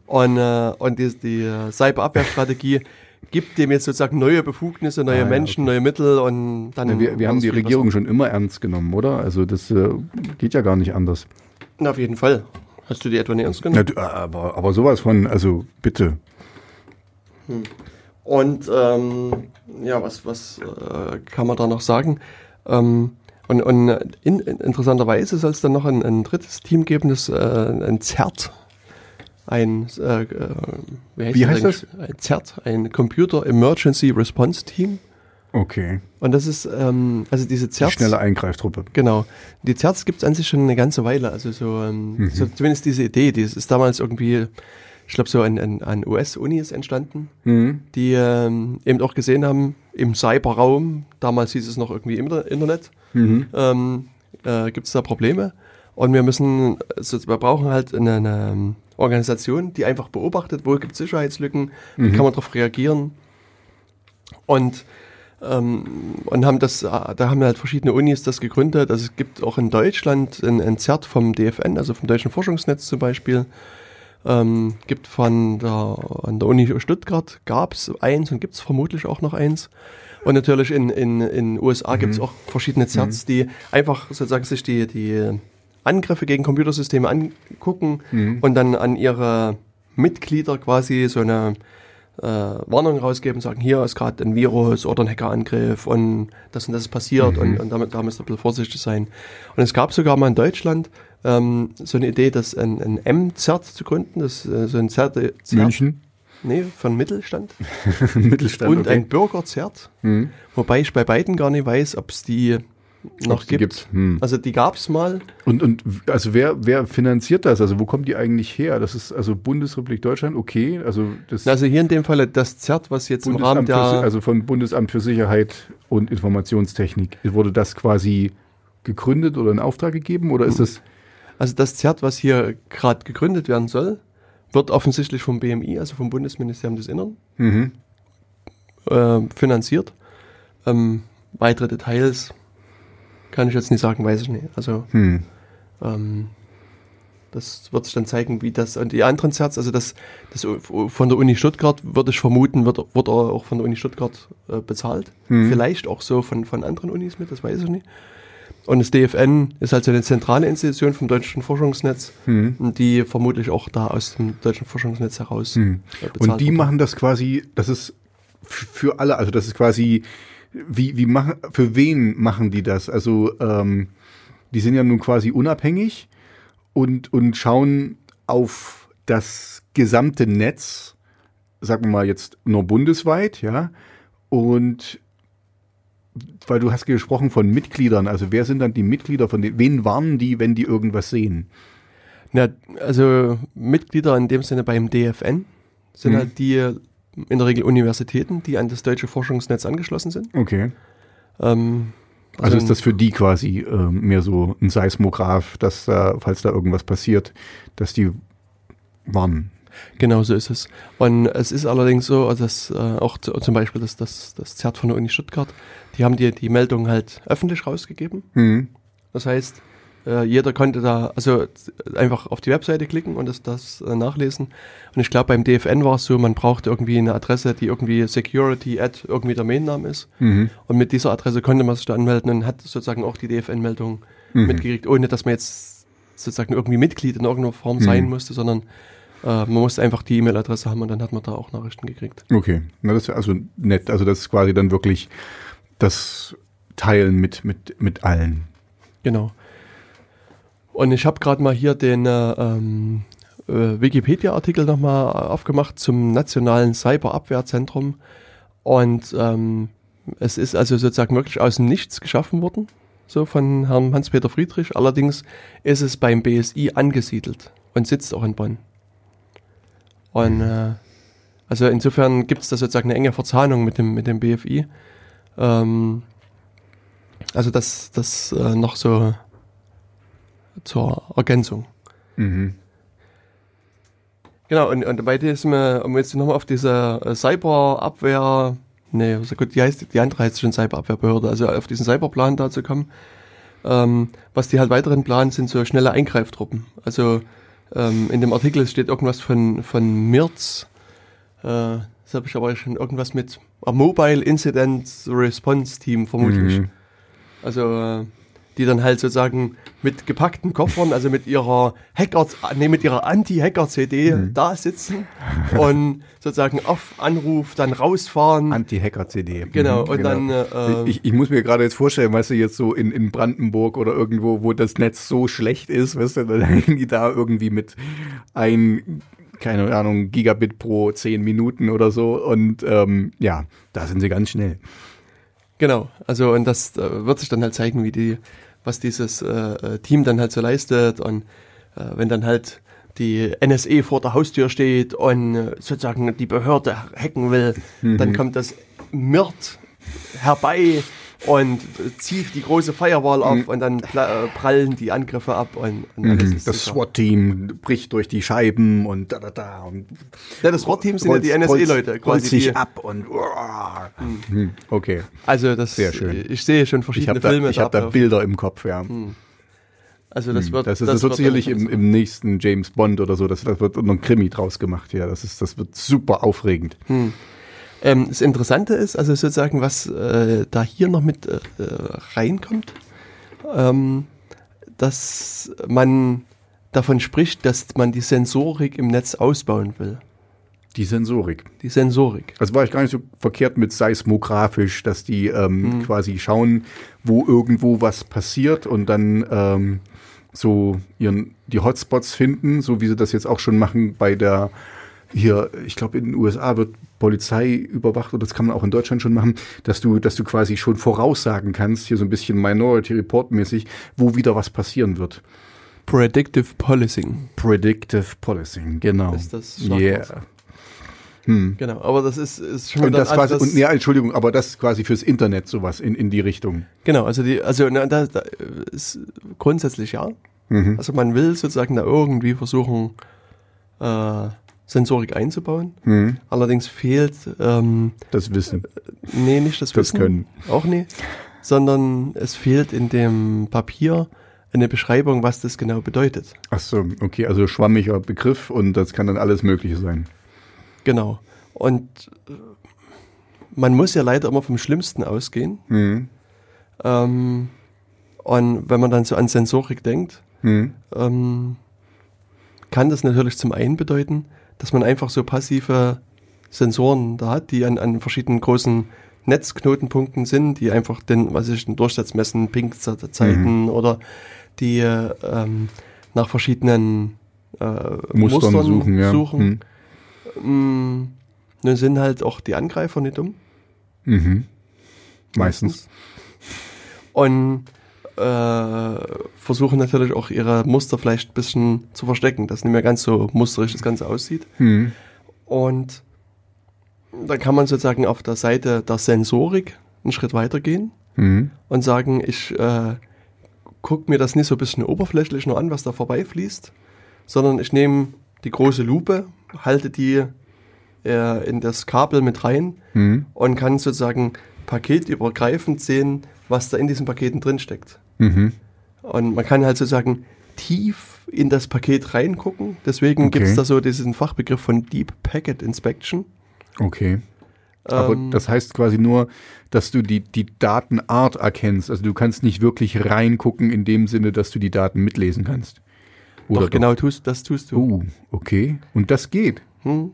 Und, äh, und die, die Cyberabwehrstrategie gibt dem jetzt sozusagen neue Befugnisse, neue Ah, ja, Menschen, neue Mittel und dann. Ja, wir, wir haben die Regierung schon immer ernst genommen, oder? Also das äh, geht ja gar nicht anders. Na, auf jeden Fall. Hast du die etwa nicht ernst genommen? Na, aber, aber sowas von, also bitte. Und ähm, ja, was, was äh, kann man da noch sagen? Ähm, und und in, in, interessanterweise soll es dann noch ein, ein drittes Team geben, das äh, ein ZERT. Ein, äh, äh, wie Wie heißt eigentlich? Ein ZERT, ein Computer Emergency Response Team. Okay. Und das ist, ähm, also diese Die ZERTs. schnelle Eingreiftruppe. Genau. Die Zerts gibt es an sich schon eine ganze Weile. Also so, ähm, so zumindest diese Idee, die ist damals irgendwie, ich glaube, so an, an, an US-Unis entstanden, Mhm. die ähm, eben auch gesehen haben, im Cyberraum, damals hieß es noch irgendwie im Inter- Internet, Mhm. ähm, äh, gibt es da Probleme. Und wir müssen, also wir brauchen halt eine, eine Organisation, die einfach beobachtet, wo gibt es Sicherheitslücken, wie kann man darauf reagieren. Und ähm, und haben das, äh, da haben halt verschiedene Unis das gegründet. Also es gibt auch in Deutschland ein, ein ZERT vom DFN, also vom Deutschen Forschungsnetz zum Beispiel. Ähm, gibt von der, an der Uni Stuttgart gab es eins und gibt es vermutlich auch noch eins. Und natürlich in in, in USA gibt es auch verschiedene ZERTs, die einfach sozusagen sich die, die Angriffe gegen Computersysteme angucken und dann an ihre Mitglieder quasi so eine äh, Warnung rausgeben, sagen, hier ist gerade ein Virus oder ein Hackerangriff und das und das ist passiert und, und damit, da müsst ihr ein bisschen vorsichtig sein. Und es gab sogar mal in Deutschland ähm, so eine Idee, das ein, ein M-Zert zu gründen, das ist äh, so ein Zert, Zert München. nee, von Mittelstand Mittelstand. und okay. ein Bürgerzert, Mhm. wobei ich bei beiden gar nicht weiß, ob es die noch gibt. gibt. Hm. Also die gab es mal. Und, und also wer, wer finanziert das? Also wo kommen die eigentlich her? Das ist also Bundesrepublik Deutschland, okay. Also das Also hier in dem Falle das Zert, was jetzt im Rahmen für, der... also vom Bundesamt für Sicherheit und Informationstechnik. Wurde das quasi gegründet oder in Auftrag gegeben oder ist das Also das ZERT, was hier gerade gegründet werden soll, wird offensichtlich vom BMI, also vom Bundesministerium des Innern, mhm. äh, finanziert. Ähm, weitere Details kann ich jetzt nicht sagen, weiß ich nicht. Also hm. ähm, das wird sich dann zeigen, wie das und die anderen ZERTs, also das, das von der Uni Stuttgart würde ich vermuten, wird, wird auch von der Uni Stuttgart äh, bezahlt. Mhm. Vielleicht auch so von, von anderen Unis mit, das weiß ich nicht. Und das DFN ist halt so eine zentrale Institution vom deutschen Forschungsnetz, Mhm. die vermutlich auch da aus dem deutschen Forschungsnetz heraus Mhm. äh, Und die wird. machen das quasi, das ist für alle, also das ist quasi, wie, wie machen, für wen machen die das? Also, ähm, die sind ja nun quasi unabhängig und, und schauen auf das gesamte Netz, sagen wir mal jetzt nur bundesweit, ja, und weil du hast gesprochen von Mitgliedern, also wer sind dann die Mitglieder von den, wen warnen die, wenn die irgendwas sehen? Ja, also Mitglieder in dem Sinne beim DFN sind Mhm. halt die in der Regel Universitäten, die an das deutsche Forschungsnetz angeschlossen sind. Okay. Ähm, Also ist das für die quasi ähm, mehr so ein Seismograph, dass da, falls da irgendwas passiert, dass die warnen. Genau so ist es. Und es ist allerdings so, also dass äh, auch zu, zum Beispiel das, das, das ZERT von der Uni Stuttgart, die haben die, die Meldung halt öffentlich rausgegeben. Hm. Das heißt, äh, jeder konnte da also einfach auf die Webseite klicken und das, das äh, nachlesen. Und ich glaube, beim DFN war es so, man braucht irgendwie eine Adresse, die irgendwie security at irgendwie der Mainname ist. Mhm. Und mit dieser Adresse konnte man sich da anmelden und hat sozusagen auch die DFN-Meldung Mhm. mitgekriegt, ohne dass man jetzt sozusagen irgendwie Mitglied in irgendeiner Form sein Mhm. musste, sondern äh, man musste einfach die E-Mail-Adresse haben und dann hat man da auch Nachrichten gekriegt. Okay, na das ist also nett. Also das ist quasi dann wirklich das Teilen mit mit mit allen. Genau. Und ich habe gerade mal hier den äh, ähm, äh, Wikipedia-Artikel nochmal aufgemacht zum Nationalen Cyberabwehrzentrum. Und ähm, es ist also sozusagen wirklich aus dem Nichts geschaffen worden, so von Herrn Hans-Peter Friedrich. Allerdings ist es beim BSI angesiedelt und sitzt auch in Bonn. Und äh, also insofern gibt es da sozusagen eine enge Verzahnung mit dem, mit dem BFI. Ähm, also das, das äh, noch so zur Ergänzung. Mhm. Genau, und, und bei diesem, um jetzt nochmal auf diese äh, Cyberabwehr, nee, also gut, die heißt, die andere heißt schon Cyberabwehrbehörde, also auf diesen Cyberplan da zu kommen, ähm, was die halt weiteren planen, sind so schnelle Eingreiftruppen. Also ähm, in dem Artikel steht irgendwas von, von MIRZ, äh, Das habe ich aber schon irgendwas mit a Mobile Incident Response Team vermutlich. Mhm. Also äh, die dann halt sozusagen mit gepackten Koffern, also mit ihrer Hacker, nee, mit ihrer Anti-Hacker-CD Mhm. da sitzen und sozusagen auf Anruf dann rausfahren. Anti-Hacker-CD. Genau, Mhm, und dann, äh, ich, ich muss mir gerade jetzt vorstellen, weißt du, jetzt so in, in Brandenburg oder irgendwo, wo das Netz so schlecht ist, weißt du, dann hängen die da irgendwie mit ein, keine Ahnung, Gigabit pro 10 Minuten oder so und ähm, ja, da sind sie ganz schnell. Genau, also und das äh, wird sich dann halt zeigen, wie die, was dieses äh, äh, Team dann halt so leistet und äh, wenn dann halt die NSE vor der Haustür steht und äh, sozusagen die Behörde hacken will, dann kommt das Mirt herbei und zieht die große Firewall auf und dann äh, prallen die Angriffe ab und, und alles Mhm, ist Das. SWAT-Team bricht durch die Scheiben und da, da, da. Und Ja, das SWAT-Team sind ja die NSE-Leute quasi. sich Die, ab und Hm, okay. also das, Sehr schön. ich sehe schon Ich verschiedene habe da, Filme. ich hab da. Bilder im Kopf, ja. Also das wird, Das ist, das wird wird sicherlich im, im nächsten James Bond oder so, das, das wird noch ein Krimi draus gemacht, ja. Das ist, das wird super aufregend. Ähm, das Interessante ist, also sozusagen, was äh, da hier noch mit äh, äh, reinkommt, ähm, dass man davon spricht, dass man die Sensorik im Netz ausbauen will. Die Sensorik. Die Sensorik. Das war ich gar nicht so verkehrt mit seismografisch, dass die ähm, quasi schauen, wo irgendwo was passiert und dann ähm, so ihren die Hotspots finden, so wie sie das jetzt auch schon machen bei der hier, ich glaube in den USA wird Polizei überwacht und das kann man auch in Deutschland schon machen, dass du, dass du quasi schon voraussagen kannst, hier so ein bisschen Minority Report mäßig, wo wieder was passieren wird. Predictive Policing. Predictive Policing, genau. Ist das Schlagwort. yeah. Hm. Genau, aber das ist, ist schon Und das quasi, und ja, Entschuldigung, aber das quasi fürs Internet sowas in, in die Richtung. Genau, also die, also na, da, da ist grundsätzlich ja. Mhm. Also man will sozusagen da irgendwie versuchen, äh, Sensorik einzubauen. Mhm. Allerdings fehlt ähm, Das Wissen. Nee, nicht das, Das Wissen. Können. Auch nie. Sondern es fehlt in dem Papier eine Beschreibung, was das genau bedeutet. Ach so, okay, also schwammiger Begriff und das kann dann alles Mögliche sein. Genau. Und äh, man muss ja leider immer vom Schlimmsten ausgehen. Mhm. Ähm, und wenn man dann so an Sensorik denkt, Mhm. ähm, kann das natürlich zum einen bedeuten, dass man einfach so passive Sensoren da hat, die an, an verschiedenen großen Netzknotenpunkten sind, die einfach den, was ich, den Durchsatz messen, Ping-Zeiten oder die äh, ähm, nach verschiedenen äh, Mustern, Mustern, suchen, ja. suchen. Mhm. Mm, Nun sind halt auch die Angreifer nicht dumm. Mhm. Meistens. Und äh, versuchen natürlich auch ihre Muster vielleicht ein bisschen zu verstecken, dass nicht mehr ganz so musterig das Ganze aussieht. Mhm. Und dann kann man sozusagen auf der Seite der Sensorik einen Schritt weitergehen Mhm. und sagen, ich äh, gucke mir das nicht so ein bisschen oberflächlich nur an, was da vorbeifließt, sondern ich nehme die große Lupe, halte die äh, in das Kabel mit rein Mhm. und kann sozusagen paketübergreifend sehen, was da in diesen Paketen drinsteckt. Mhm. Und man kann halt sozusagen tief in das Paket reingucken. Deswegen Okay. gibt es da so diesen Fachbegriff von Deep Packet Inspection. Okay. Aber Ähm, das heißt quasi nur, dass du die, die Datenart erkennst. Also du kannst nicht wirklich reingucken in dem Sinne, dass du die Daten mitlesen kannst. doch, genau tust, das tust du. Uh, okay. Und das geht. Hm?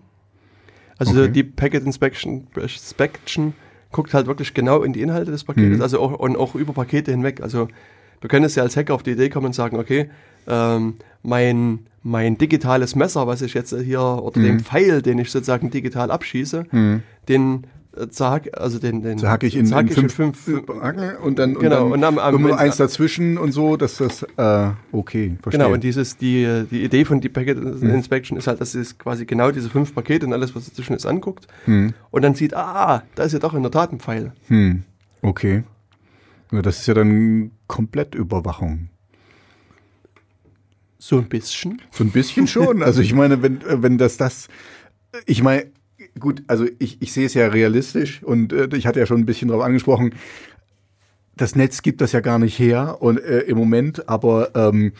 Also Okay. Deep Packet Inspection, Inspection guckt halt wirklich genau in die Inhalte des Paketes, Mhm. also auch, und auch über Pakete hinweg. Also du könntest ja als Hacker auf die Idee kommen und sagen, okay, ähm, mein, mein digitales Messer, was ich jetzt hier, oder den Mhm. Pfeil, den ich sozusagen digital abschieße, Mhm. den zerhack, also den, den hack ich in, in in fünf, fünf, und dann, Genau, und und dann am- am- immer eins dazwischen und so, dass das, äh, okay, verstehe. Genau, und dieses, die, die Idee von Deep Packet Mhm. Inspection ist halt, dass es quasi genau diese fünf Pakete und alles, was dazwischen ist, anguckt hm, und dann sieht, ah, da ist ja doch in der Tat ein Pfeil. hm, okay. Ja, das ist ja dann Komplettüberwachung. So ein bisschen. So ein bisschen schon. Also ich meine, wenn, äh, wenn das das, ich meine, gut, also ich, ich sehe es ja realistisch und äh, ich hatte ja schon ein bisschen darauf angesprochen, das Netz gibt das ja gar nicht her und äh, im Moment, aber ähm,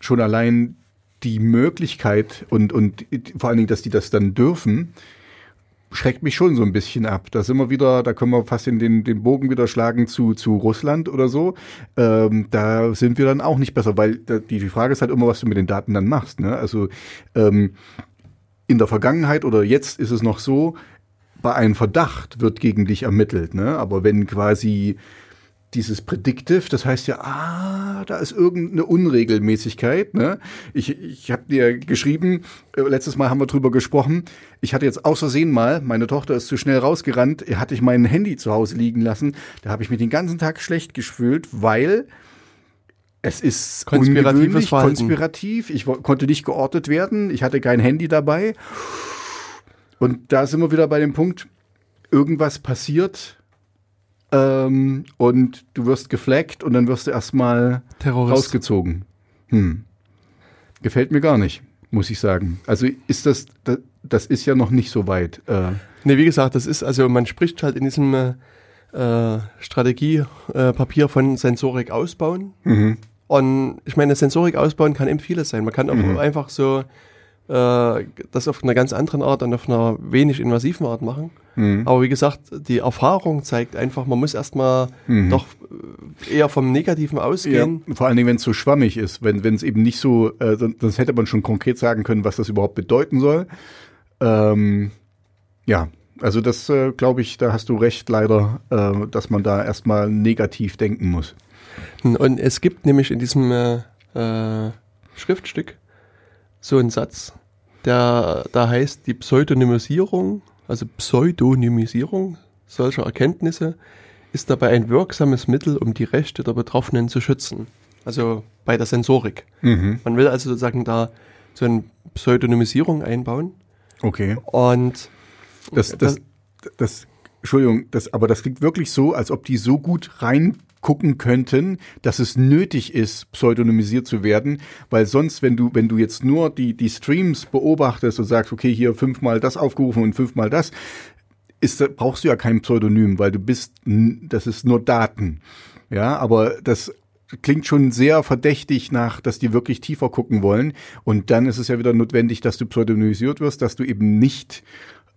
schon allein die Möglichkeit und, und vor allen Dingen, dass die das dann dürfen, schreckt mich schon so ein bisschen ab. Da sind wir wieder, da können wir fast in den, den Bogen wieder schlagen zu, zu Russland oder so. Ähm, da sind wir dann auch nicht besser, weil die, die Frage ist halt immer, was du mit den Daten dann machst. Ne? Also ähm, in der Vergangenheit oder jetzt ist es noch so, bei einem Verdacht wird gegen dich ermittelt. Ne? Aber wenn quasi dieses Predictive, das heißt ja, ah, da ist irgendeine Unregelmäßigkeit. Ne? Ich, ich habe dir geschrieben, äh, letztes Mal haben wir drüber gesprochen, ich hatte jetzt aus Versehen mal, meine Tochter ist zu schnell rausgerannt, hatte ich mein Handy zu Hause liegen lassen, da habe ich mich den ganzen Tag schlecht gefühlt, weil es ist konspiratives konspirativ, ich konnte nicht geortet werden, ich hatte kein Handy dabei. Und da sind wir wieder bei dem Punkt, irgendwas passiert, ähm, und du wirst gefleckt und dann wirst du erstmal rausgezogen. Hm. Gefällt mir gar nicht, muss ich sagen. Also ist das, das, das ist ja noch nicht so weit. Äh. Nee, wie gesagt, das ist, also man spricht halt in diesem äh, Strategiepapier äh, von Sensorik ausbauen. Mhm. Und ich meine, Sensorik ausbauen kann eben vieles sein. Man kann auch mhm. einfach so äh, das auf einer ganz anderen Art und auf einer wenig invasiven Art machen. Mhm. Aber wie gesagt, die Erfahrung zeigt einfach, man muss erstmal mhm. doch eher vom Negativen ausgehen. Ja, vor allen Dingen, wenn es so schwammig ist, wenn es eben nicht so, äh, sonst hätte man schon konkret sagen können, was das überhaupt bedeuten soll. Ähm, ja, also das äh, glaube ich, da hast du recht leider, äh, dass man da erstmal negativ denken muss. Und es gibt nämlich in diesem äh, äh Schriftstück so einen Satz, der da heißt, die Pseudonymisierung also Pseudonymisierung solcher Erkenntnisse ist dabei ein wirksames Mittel, um die Rechte der Betroffenen zu schützen. Also bei der Sensorik. Mhm. Man will also sozusagen da so eine Pseudonymisierung einbauen. Okay. Und das, das, das, das Entschuldigung, das, aber das klingt wirklich so, als ob die so gut rein gucken könnten, dass es nötig ist, pseudonymisiert zu werden, weil sonst, wenn du, wenn du jetzt nur die, die Streams beobachtest und sagst, okay, hier fünfmal das aufgerufen und fünfmal das, ist, brauchst du ja kein Pseudonym, weil du bist, das ist nur Daten. Ja, aber das klingt schon sehr verdächtig nach, dass die wirklich tiefer gucken wollen. Und dann ist es ja wieder notwendig, dass du pseudonymisiert wirst, dass du eben nicht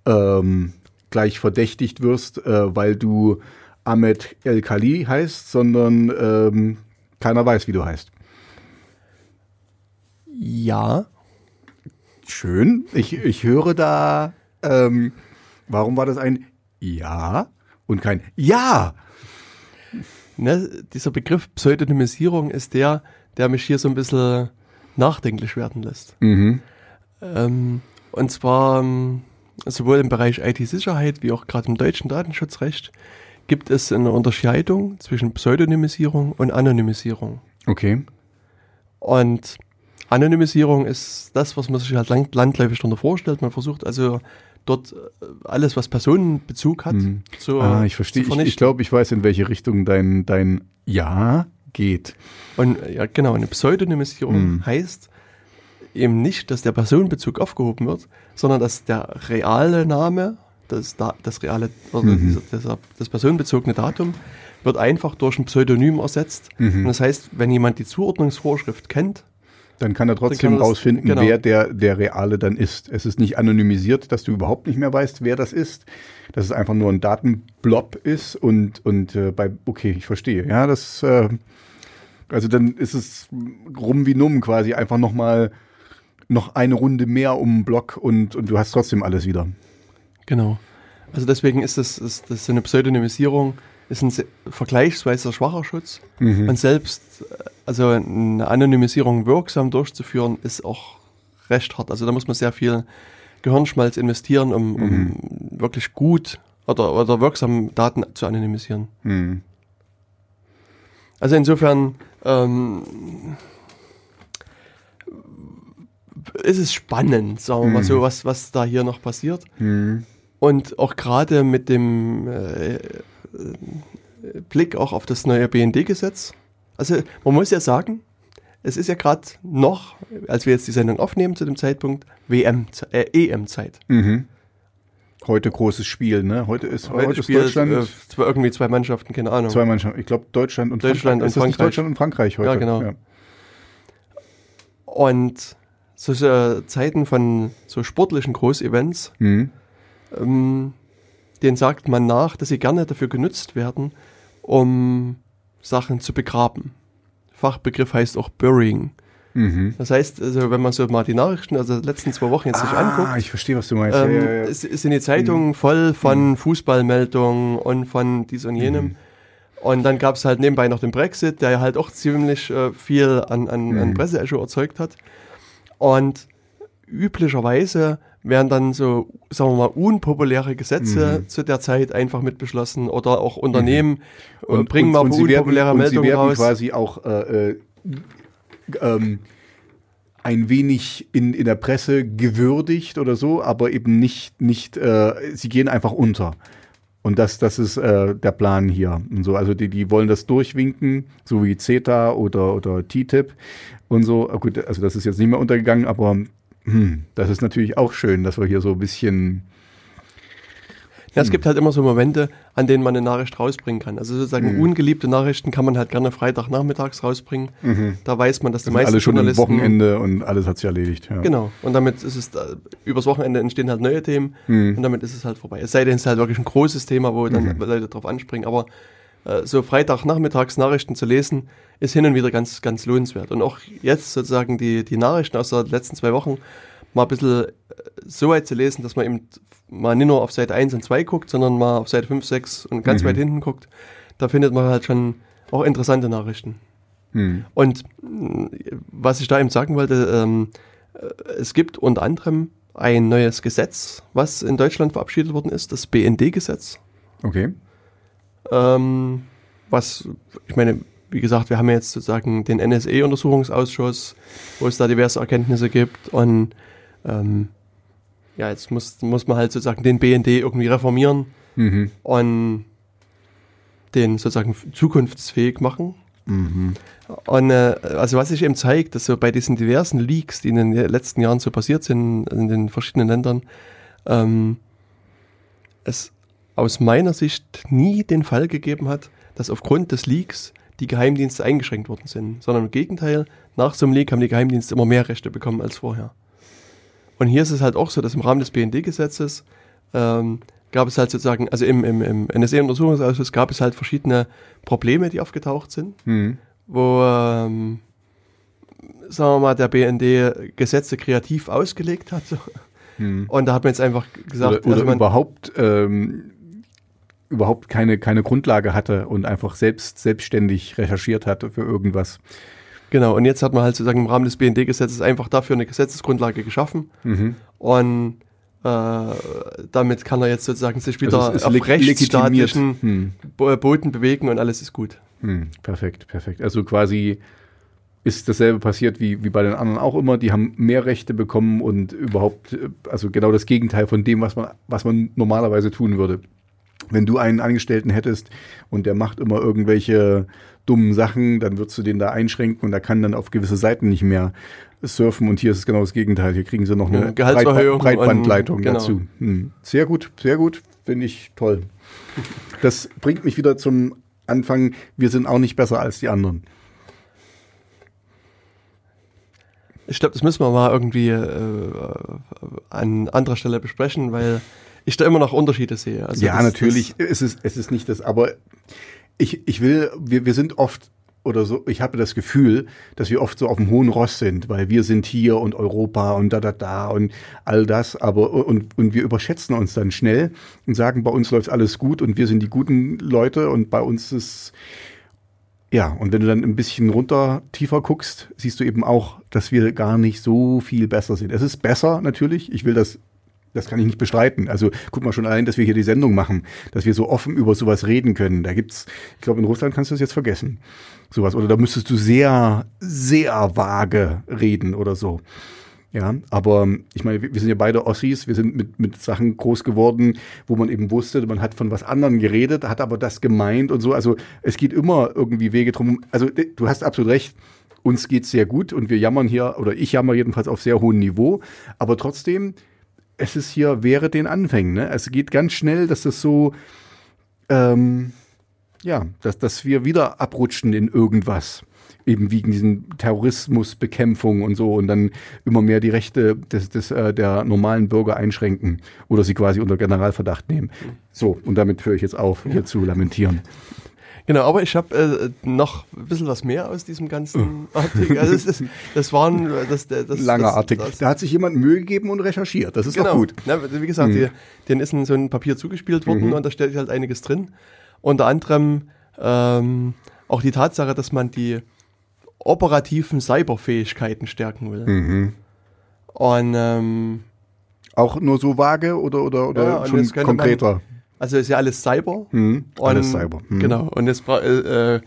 ähm, gleich verdächtigt wirst, äh, weil du Ahmed El Khali heißt, sondern ähm, keiner weiß, wie du heißt. Ja. Schön. Ich, ich höre da, ähm, warum war das ein Ja und kein Ja? Ne, dieser Begriff Pseudonymisierung ist der, der mich hier so ein bisschen nachdenklich werden lässt. Mhm. Ähm, und zwar ähm, sowohl im Bereich IT-Sicherheit wie auch gerade im deutschen Datenschutzrecht gibt es eine Unterscheidung zwischen Pseudonymisierung und Anonymisierung. Okay. Und Anonymisierung ist das, was man sich halt landläufig darunter vorstellt. Man versucht also dort äh, alles, was Personenbezug hat, mhm. zu Ah, ich verstehe. Ich, ich glaube, ich weiß, in welche Richtung dein, dein Ja geht. Und ja, genau, eine Pseudonymisierung mhm. heißt eben nicht, dass der Personenbezug aufgehoben wird, sondern dass der reale Name das, das reale, also mhm. dieser, das personenbezogene Datum wird einfach durch ein Pseudonym ersetzt. Mhm. Und das heißt, wenn jemand die Zuordnungsvorschrift kennt, dann kann er trotzdem kann rausfinden, genau. wer der, der Reale dann ist. Es ist nicht anonymisiert, dass du überhaupt nicht mehr weißt, wer das ist. Dass es einfach nur ein Datenblob ist und, und äh, bei, okay, ich verstehe. Ja, das, äh, also dann ist es rum wie numm quasi einfach nochmal noch eine Runde mehr um den Block und, und du hast trotzdem alles wieder. Genau. Also deswegen ist das, ist das eine Pseudonymisierung, ist ein vergleichsweise schwacher Schutz. Mhm. Und selbst, also eine Anonymisierung wirksam durchzuführen, ist auch recht hart. Also da muss man sehr viel Gehirnschmalz investieren, um, um mhm. wirklich gut oder, oder wirksam Daten zu anonymisieren. Mhm. Also insofern ähm, ist es spannend, sagen wir mal so, mhm. was, was da hier noch passiert. Und auch gerade mit dem äh, Blick auch auf das neue BND-Gesetz. Also man muss ja sagen, es ist ja gerade noch, als wir jetzt die Sendung aufnehmen zu dem Zeitpunkt, WM, äh, EM-Zeit. Mhm. Heute großes Spiel, ne? Heute ist, heute, heute spielt, Deutschland. Äh, irgendwie zwei Mannschaften, keine Ahnung. Zwei Mannschaften. Ich glaube Deutschland und Deutschland Frankreich. Und Frankreich. Deutschland und Frankreich heute. Ja, genau. Ja. Und solche Zeiten von so sportlichen Großevents mhm ähm, den sagt man nach, dass sie gerne dafür genutzt werden, um Sachen zu begraben. Fachbegriff heißt auch Burying. Mhm. Das heißt, also wenn man so mal die Nachrichten, also die letzten zwei Wochen jetzt sich Ah, anguckt, ich verstehe, was du meinst. ähm, ja, ja, ja. Sind die Zeitungen voll von Fußballmeldungen und von dies und jenem. Und dann gab es halt nebenbei noch den Brexit, der ja halt auch ziemlich äh, viel an, an, an Mhm. Presseecho erzeugt hat. Und üblicherweise werden dann so, sagen wir mal, unpopuläre Gesetze Mhm. zu der Zeit einfach mit beschlossen oder auch Unternehmen äh, Und- bringen und- mal und sie werden- unpopuläre und Meldungen sie werden raus. quasi auch äh, äh, ähm, ein wenig in, in der Presse gewürdigt oder so, aber eben nicht, nicht äh, sie gehen einfach unter. Und das, das ist äh, der Plan hier. Und so. Also die, die wollen das durchwinken, so wie CETA oder, oder TTIP und so. Gut, also das ist jetzt nicht mehr untergegangen, aber hm, das ist natürlich auch schön, dass wir hier so ein bisschen Ja, es gibt halt immer so Momente, an denen man eine Nachricht rausbringen kann. Also sozusagen Mhm. ungeliebte Nachrichten kann man halt gerne Freitagnachmittags rausbringen. Da weiß man, dass die sind meisten alle schon am Journalisten Wochenende und alles hat sich erledigt. Ja. Genau. Und damit ist es, äh, übers Wochenende entstehen halt neue Themen Mhm. und damit ist es halt vorbei. Es sei denn, es ist halt wirklich ein großes Thema, wo dann Leute drauf anspringen. Aber so Freitagnachmittags Nachrichten zu lesen, ist hin und wieder ganz, ganz lohnenswert. Und auch jetzt sozusagen die, die Nachrichten aus den letzten zwei Wochen mal ein bisschen äh, so weit zu lesen, dass man eben mal nicht nur auf Seite 1 und 2 guckt, sondern mal auf Seite 5, 6 und ganz Mhm. weit hinten guckt. Da findet man halt schon auch interessante Nachrichten. Hm. Und mh, was ich da eben sagen wollte, ähm, äh, es gibt unter anderem ein neues Gesetz, was in Deutschland verabschiedet worden ist, das BND-Gesetz. Okay. Ähm, was, ich meine, wie gesagt, wir haben ja jetzt sozusagen den NSE-Untersuchungsausschuss, wo es da diverse Erkenntnisse gibt und ähm, ja, jetzt muss, muss man halt sozusagen den BND irgendwie reformieren Mhm. und den sozusagen zukunftsfähig machen. Mhm. Und äh, also was sich eben zeigt, dass so bei diesen diversen Leaks, die in den letzten Jahren so passiert sind in den verschiedenen Ländern, ähm, es aus meiner Sicht nie den Fall gegeben hat, dass aufgrund des Leaks die Geheimdienste eingeschränkt worden sind, sondern im Gegenteil, nach so einem Leak haben die Geheimdienste immer mehr Rechte bekommen als vorher. Und hier ist es halt auch so, dass im Rahmen des BND-Gesetzes ähm, gab es halt sozusagen, also im, im, im NSA-Untersuchungsausschuss gab es halt verschiedene Probleme, die aufgetaucht sind Mhm. wo, ähm, sagen wir mal, der BND Gesetze kreativ ausgelegt hat. Mhm. Und da hat man jetzt einfach gesagt, Oder, oder also man, überhaupt ähm, überhaupt keine, keine Grundlage hatte und einfach selbst selbstständig recherchiert hatte für irgendwas. genau, und jetzt hat man halt sozusagen im Rahmen des BND-Gesetzes einfach dafür eine Gesetzesgrundlage geschaffen. Mhm. Und äh, damit kann er jetzt sozusagen sich wieder Also es auf rechtsstaatlichen Hm. Bo- Boden bewegen und alles ist gut. Hm. Perfekt, perfekt. Also quasi ist dasselbe passiert wie, wie bei den anderen auch immer. Die haben mehr Rechte bekommen und überhaupt, äh, also genau das Gegenteil von dem, was man, was man normalerweise tun würde. Wenn du einen Angestellten hättest und der macht immer irgendwelche dummen Sachen, dann würdest du den da einschränken und der kann dann auf gewisse Seiten nicht mehr surfen und hier ist es genau das Gegenteil. Hier kriegen sie noch eine Breitband- Breitbandleitung genau. dazu. Hm. Sehr gut, sehr gut, finde ich toll. Das bringt mich wieder zum Anfang, wir sind auch nicht besser als die anderen. Ich glaube, das müssen wir mal irgendwie äh, an anderer Stelle besprechen, weil ich da immer noch Unterschiede sehe. Also ja, das- natürlich, es, ist, es ist nicht das, aber ich, ich will, wir, wir sind oft oder so, ich habe das Gefühl, dass wir oft so auf dem hohen Ross sind, weil wir sind hier und Europa und da, da, da und all das, aber und, und wir überschätzen uns dann schnell und sagen, bei uns läuft alles gut und wir sind die guten Leute und bei uns ist ja, und wenn du dann ein bisschen runter tiefer guckst, siehst du eben auch, dass wir gar nicht so viel besser sind. Es ist besser natürlich, ich will das das kann ich nicht bestreiten. Also guck mal schon allein, dass wir hier die Sendung machen, dass wir so offen über sowas reden können. Da gibt's, ich glaube, in Russland kannst du das jetzt vergessen. Sowas. Oder da müsstest du sehr, sehr vage reden oder so. Ja, aber ich meine, wir sind ja beide Ossis, wir sind mit, mit Sachen groß geworden, wo man eben wusste, man hat von was anderem geredet, hat aber das gemeint und so. Also es geht immer irgendwie Wege drum. Also du hast absolut recht, uns geht's sehr gut und wir jammern hier, oder ich jammer jedenfalls auf sehr hohem Niveau, aber trotzdem, es ist hier wäre den Anfängen. Ne? Es geht ganz schnell, dass das so, ähm, ja, dass, dass wir wieder abrutschen in irgendwas. eben wegen diesen Terrorismusbekämpfung und so und dann immer mehr die Rechte des, des, äh, der normalen Bürger einschränken oder sie quasi unter Generalverdacht nehmen. So, und damit höre ich jetzt auf, hier zu lamentieren. Genau, aber ich habe äh, noch ein bisschen was mehr aus diesem ganzen Artikel. Also das, das, das waren das, das Langer Artikel. Da hat sich jemand Mühe gegeben und recherchiert. Das ist genau. doch gut. Na, wie gesagt, Mhm. denen ist in so ein Papier zugespielt worden Mhm. und da steht halt einiges drin. Unter anderem ähm, auch die Tatsache, dass man die operativen Cyberfähigkeiten stärken will. Mhm. Und ähm, Auch nur so vage oder, oder, oder Ja, schon könnte man- konkreter? Also ist ja alles Cyber. Und, Alles Cyber. Mhm. Genau. Und jetzt bra- äh, äh,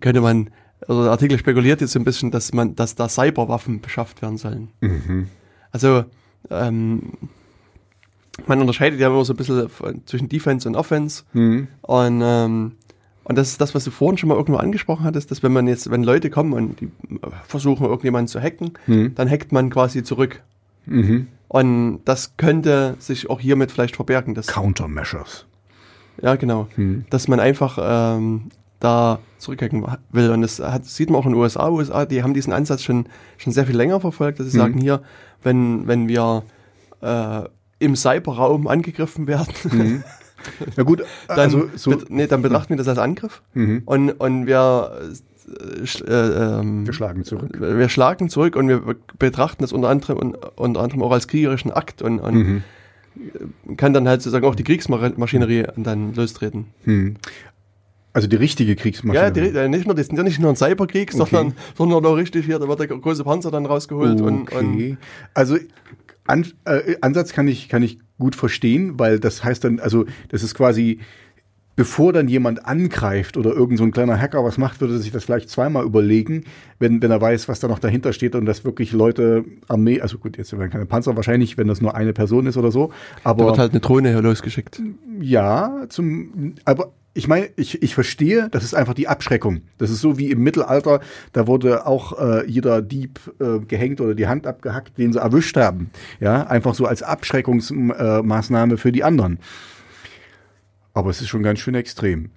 könnte man, also der Artikel spekuliert jetzt so ein bisschen, dass man, dass da Cyberwaffen beschafft werden sollen. Mhm. Also ähm, man unterscheidet ja immer so ein bisschen zwischen Defense und Offense. Mhm. Und, ähm, und das ist das, was du vorhin schon mal irgendwo angesprochen hattest, dass wenn man jetzt, wenn Leute kommen und die äh, versuchen, irgendjemanden zu hacken, Mhm. dann hackt man quasi zurück. Mhm. Und das könnte sich auch hiermit vielleicht verbergen. Dass, Countermeasures. ja, genau. Mhm. Dass man einfach ähm, da zurückhacken will. Und das hat, sieht man auch in den USA. USA, die haben diesen Ansatz schon, schon sehr viel länger verfolgt, dass sie Mhm. sagen, hier, wenn, wenn wir äh, im Cyberraum angegriffen werden, Mhm. Na gut, dann, also so. nee, dann betrachten wir das als Angriff. Mhm. Und, und wir, äh, äh, ähm, Wir schlagen zurück. wir schlagen zurück und wir betrachten das unter anderem, un- unter anderem auch als kriegerischen Akt und, und Mhm. kann dann halt sozusagen auch die Kriegsmaschinerie dann lostreten. Mhm. Also die richtige Ja, Kriegsmaschine. die, äh, nicht nur, das ja nicht nur ein Cyberkrieg, Okay. sondern, sondern auch richtig hier, da wird der große Panzer dann rausgeholt und, und Okay. Also An, äh, Ansatz kann ich, kann ich gut verstehen, weil das heißt dann, also das ist quasi, bevor dann jemand angreift oder irgend so ein kleiner Hacker was macht, würde er sich das vielleicht zweimal überlegen, wenn, wenn er weiß, was da noch dahinter steht und dass wirklich Leute, Armee, also gut, jetzt werden keine Panzer wahrscheinlich, wenn das nur eine Person ist oder so, da aber wird halt eine Drohne losgeschickt. ja, zum, aber ich meine, ich, ich verstehe, das ist einfach die Abschreckung. Das ist so wie im Mittelalter, da wurde auch äh, jeder Dieb äh, gehängt oder die Hand abgehackt, den sie erwischt haben. Ja, einfach so als Abschreckungsmaßnahme äh, für die anderen. Aber es ist schon ganz schön extrem.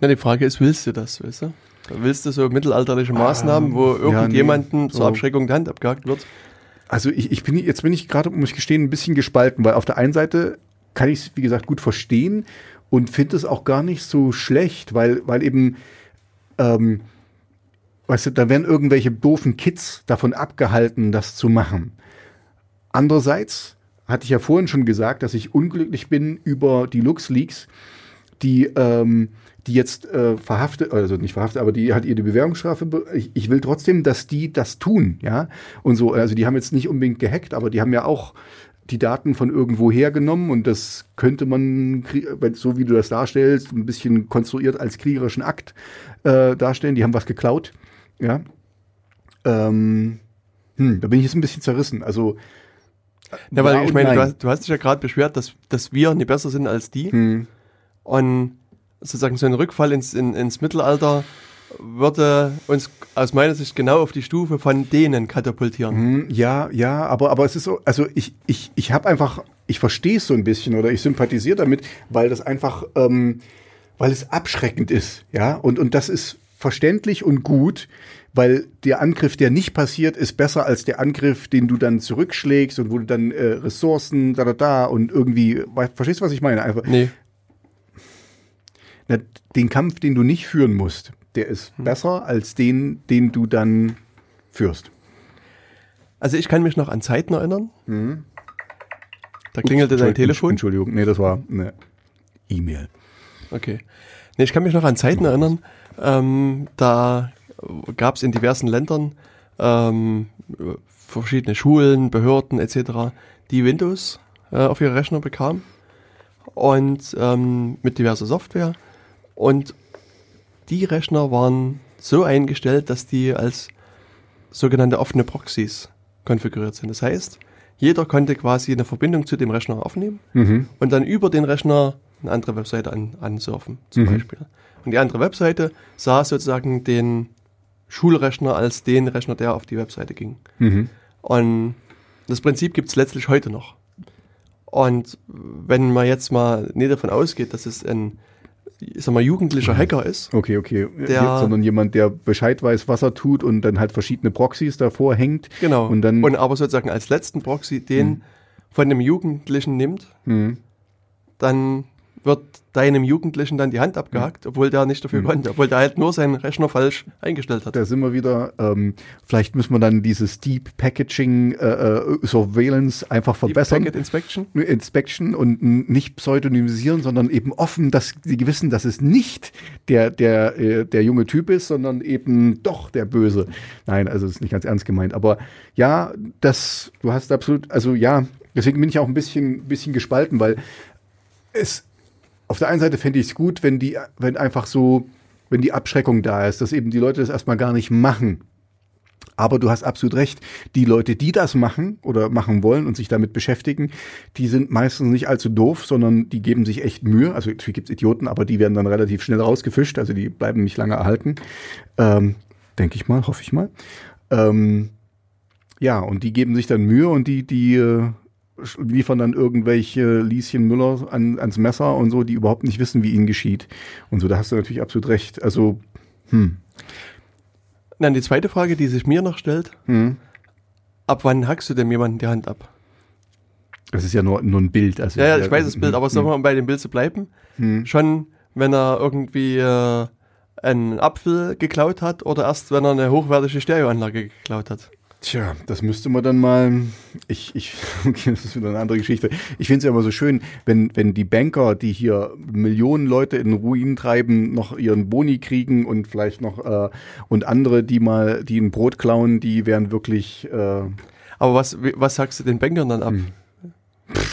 Na, die Frage ist, willst du das, weißt du? Willst du so mittelalterliche Maßnahmen, wo Ah, ja, irgendjemanden nee, zur so. Abschreckung die Hand abgehakt wird? Also ich, ich bin jetzt bin ich gerade, muss ich gestehen, ein bisschen gespalten, weil auf der einen Seite kann ich es, wie gesagt, gut verstehen und finde es auch gar nicht so schlecht, weil, weil eben, ähm, weißt du, da werden irgendwelche doofen Kids davon abgehalten, das zu machen. Andererseits hatte ich ja vorhin schon gesagt, dass ich unglücklich bin über die LuxLeaks, die, ähm, die jetzt äh, verhaftet, also nicht verhaftet, aber die hat ihre Bewährungsstrafe. be- Ich, ich will trotzdem, dass die das tun, ja. Und so, also die haben jetzt nicht unbedingt gehackt, aber die haben ja auch die Daten von irgendwo hergenommen und das könnte man, so wie du das darstellst, ein bisschen konstruiert als kriegerischen Akt äh, darstellen. Die haben was geklaut, ja. Ähm, hm, da bin ich jetzt ein bisschen zerrissen. Also Ja, weil ja ich meine, du hast, du hast dich ja gerade beschwert, dass, dass wir nicht besser sind als die. Hm. Und sozusagen so ein Rückfall ins, in, ins Mittelalter würde uns aus meiner Sicht genau auf die Stufe von denen katapultieren. Hm, Ja, ja, aber, aber es ist so, also ich, ich, ich habe einfach, ich verstehe es so ein bisschen oder ich sympathisiere damit, weil das einfach, ähm, weil es abschreckend ist, ja, und, und das ist verständlich und gut, weil der Angriff, der nicht passiert, ist besser als der Angriff, den du dann zurückschlägst und wo du dann äh, Ressourcen da, da, da und irgendwie, verstehst du, was ich meine? Einfach, Nee. na, den Kampf, den du nicht führen musst, der ist Hm. besser als den, den du dann führst. Also ich kann mich noch an Zeiten erinnern. Mhm. Da klingelte dein Entschuldigung, Telefon. Entschuldigung, nee, das war eine E-Mail. Okay. Nee, ich kann mich noch an Zeiten erinnern, ähm, da gab es in diversen Ländern ähm, verschiedene Schulen, Behörden etc., die Windows äh, auf ihre Rechner bekamen und ähm, mit diverser Software. Und die Rechner waren so eingestellt, dass die als sogenannte offene Proxys konfiguriert sind. Das heißt, jeder konnte quasi eine Verbindung zu dem Rechner aufnehmen Mhm. und dann über den Rechner eine andere Webseite an, ansurfen, zum Mhm. Beispiel. Und die andere Webseite sah sozusagen den Schulrechner als den Rechner, der auf die Webseite ging. Mhm. Und das Prinzip gibt es letztlich heute noch. Und wenn man jetzt mal nicht davon ausgeht, dass es ein ich sag mal, jugendlicher Hacker ist. Okay, okay. Der- Sondern jemand, der Bescheid weiß, was er tut und dann halt verschiedene Proxys davor hängt. Genau. Und dann. aber sozusagen als letzten Proxy den von dem Jugendlichen nimmt, Mhm. dann wird deinem Jugendlichen dann die Hand abgehackt, obwohl der nicht dafür konnte, obwohl der halt nur seinen Rechner falsch eingestellt hat. Da sind wir wieder. Ähm, vielleicht müssen wir dann dieses Deep Packaging äh, äh, Surveillance einfach verbessern. Packet Inspection. Inspection und nicht pseudonymisieren, sondern eben offen, dass sie wissen, dass es nicht der, der, äh, der junge Typ ist, sondern eben doch der Böse. Nein, also ist nicht ganz ernst gemeint. Aber ja, das, du hast absolut, also ja, deswegen bin ich auch ein bisschen, bisschen gespalten, weil es auf der einen Seite fände ich es gut, wenn die, wenn einfach so, wenn die Abschreckung da ist, dass eben die Leute das erstmal gar nicht machen. Aber du hast absolut recht. Die Leute, die das machen oder machen wollen und sich damit beschäftigen, die sind meistens nicht allzu doof, sondern die geben sich echt Mühe. Also natürlich gibt's Idioten, aber die werden dann relativ schnell rausgefischt. Also die bleiben nicht lange erhalten. Ähm, Denke ich mal, hoffe ich mal. Ähm, ja, und die geben sich dann Mühe und die, die äh, liefern dann irgendwelche Lieschen Müller an, ans Messer und so, die überhaupt nicht wissen, wie ihnen geschieht. Und so, da hast du natürlich absolut recht. Also, hm, Dann die zweite Frage, die sich mir noch stellt, hm. ab wann hackst du dem jemanden die Hand ab? Das ist ja nur, nur ein Bild. Also, Ja, ja, ich weiß das Bild, aber sagen wir mal, um bei dem Bild zu bleiben, Hm. schon wenn er irgendwie äh, einen Apfel geklaut hat oder erst wenn er eine hochwertige Stereoanlage geklaut hat. Tja, das müsste man dann mal. Ich, ich, okay, das ist wieder eine andere Geschichte. Ich finde es ja immer so schön, wenn, wenn die Banker, die hier Millionen Leute in Ruin treiben, noch ihren Boni kriegen und vielleicht noch äh, und andere, die mal, die ein Brot klauen, die wären wirklich. Äh, Aber was, was sagst du den Bankern dann ab?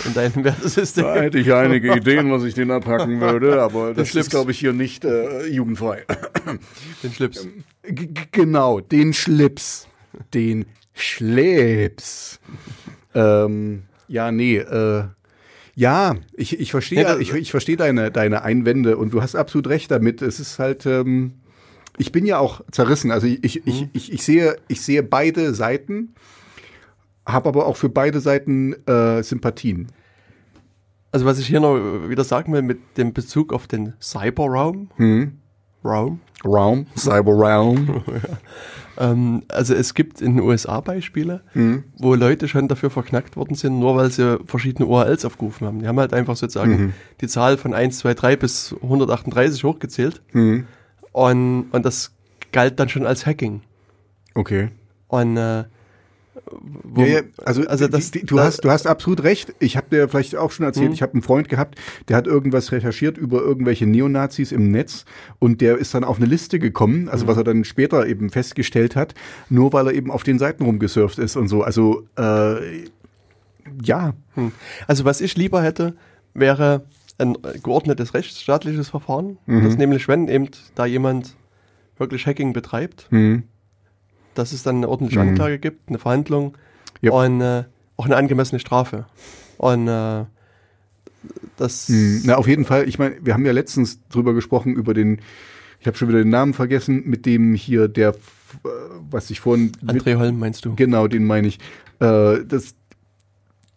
In deinem Wertesystem? da hätte ich einige Ideen, was ich denen abhacken würde, aber das Schlips. ist, glaube ich, hier nicht äh, jugendfrei. Den Schlips. G- genau, den Schlips. Den Schlips. ähm, ja, nee, äh, ja, ich, ich verstehe Ja, ich, ich verstehe deine, deine Einwände und du hast absolut recht damit. Es ist halt, ähm, ich bin ja auch zerrissen. Also ich, ich, ich, ich, ich, sehe, ich sehe beide Seiten, habe aber auch für beide Seiten äh, Sympathien. Also was ich hier noch wieder sagen will mit dem Bezug auf den Cyberraum, Hm? Raum, Raum, Cyberraum. ähm, also es gibt in den USA Beispiele, hm? wo Leute schon dafür verknackt worden sind, nur weil sie verschiedene URLs aufgerufen haben. Die haben halt einfach sozusagen Mhm. die Zahl von 1, 2, 3 bis 138 hochgezählt Hm? und, und das galt dann schon als Hacking. Okay. Und äh, Ja, ja, also, also das, die, die, du, da- hast, du hast absolut recht. Ich habe dir vielleicht auch schon erzählt, Mhm. ich habe einen Freund gehabt, der hat irgendwas recherchiert über irgendwelche Neonazis im Netz und der ist dann auf eine Liste gekommen, also was er dann später eben festgestellt hat, nur weil er eben auf den Seiten rumgesurft ist und so. Also äh, ja, Hm. Also was ich lieber hätte, wäre ein geordnetes rechtsstaatliches Verfahren. Mhm. Das nämlich, wenn eben da jemand wirklich Hacking betreibt, hm. Dass es dann eine ordentliche Mhm. Anklage gibt, eine Verhandlung Ja. und äh, auch eine angemessene Strafe. Und äh, das Hm, Na, auf jeden Fall. Ich meine, wir haben ja letztens drüber gesprochen, über den, ich habe schon wieder den Namen vergessen, mit dem hier der, äh, was ich vorhin André Holm meinst du? Genau, den meine ich. Äh, das,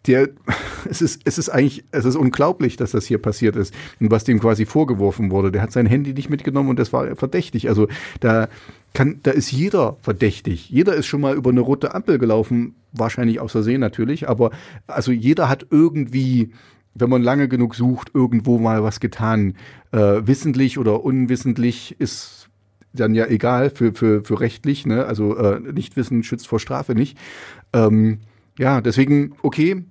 der, es ist, es ist eigentlich, es ist unglaublich, dass das hier passiert ist und was dem quasi vorgeworfen wurde. Der hat sein Handy nicht mitgenommen und das war verdächtig. Also da kann, da ist jeder verdächtig. Jeder ist schon mal über eine rote Ampel gelaufen, wahrscheinlich aus Versehen natürlich, aber also jeder hat irgendwie wenn man lange genug sucht, irgendwo mal was getan. Äh, wissentlich oder unwissentlich ist dann ja egal für, für, für rechtlich, ne? Also äh, Nichtwissen schützt vor Strafe nicht. Ähm, ja, deswegen, okay,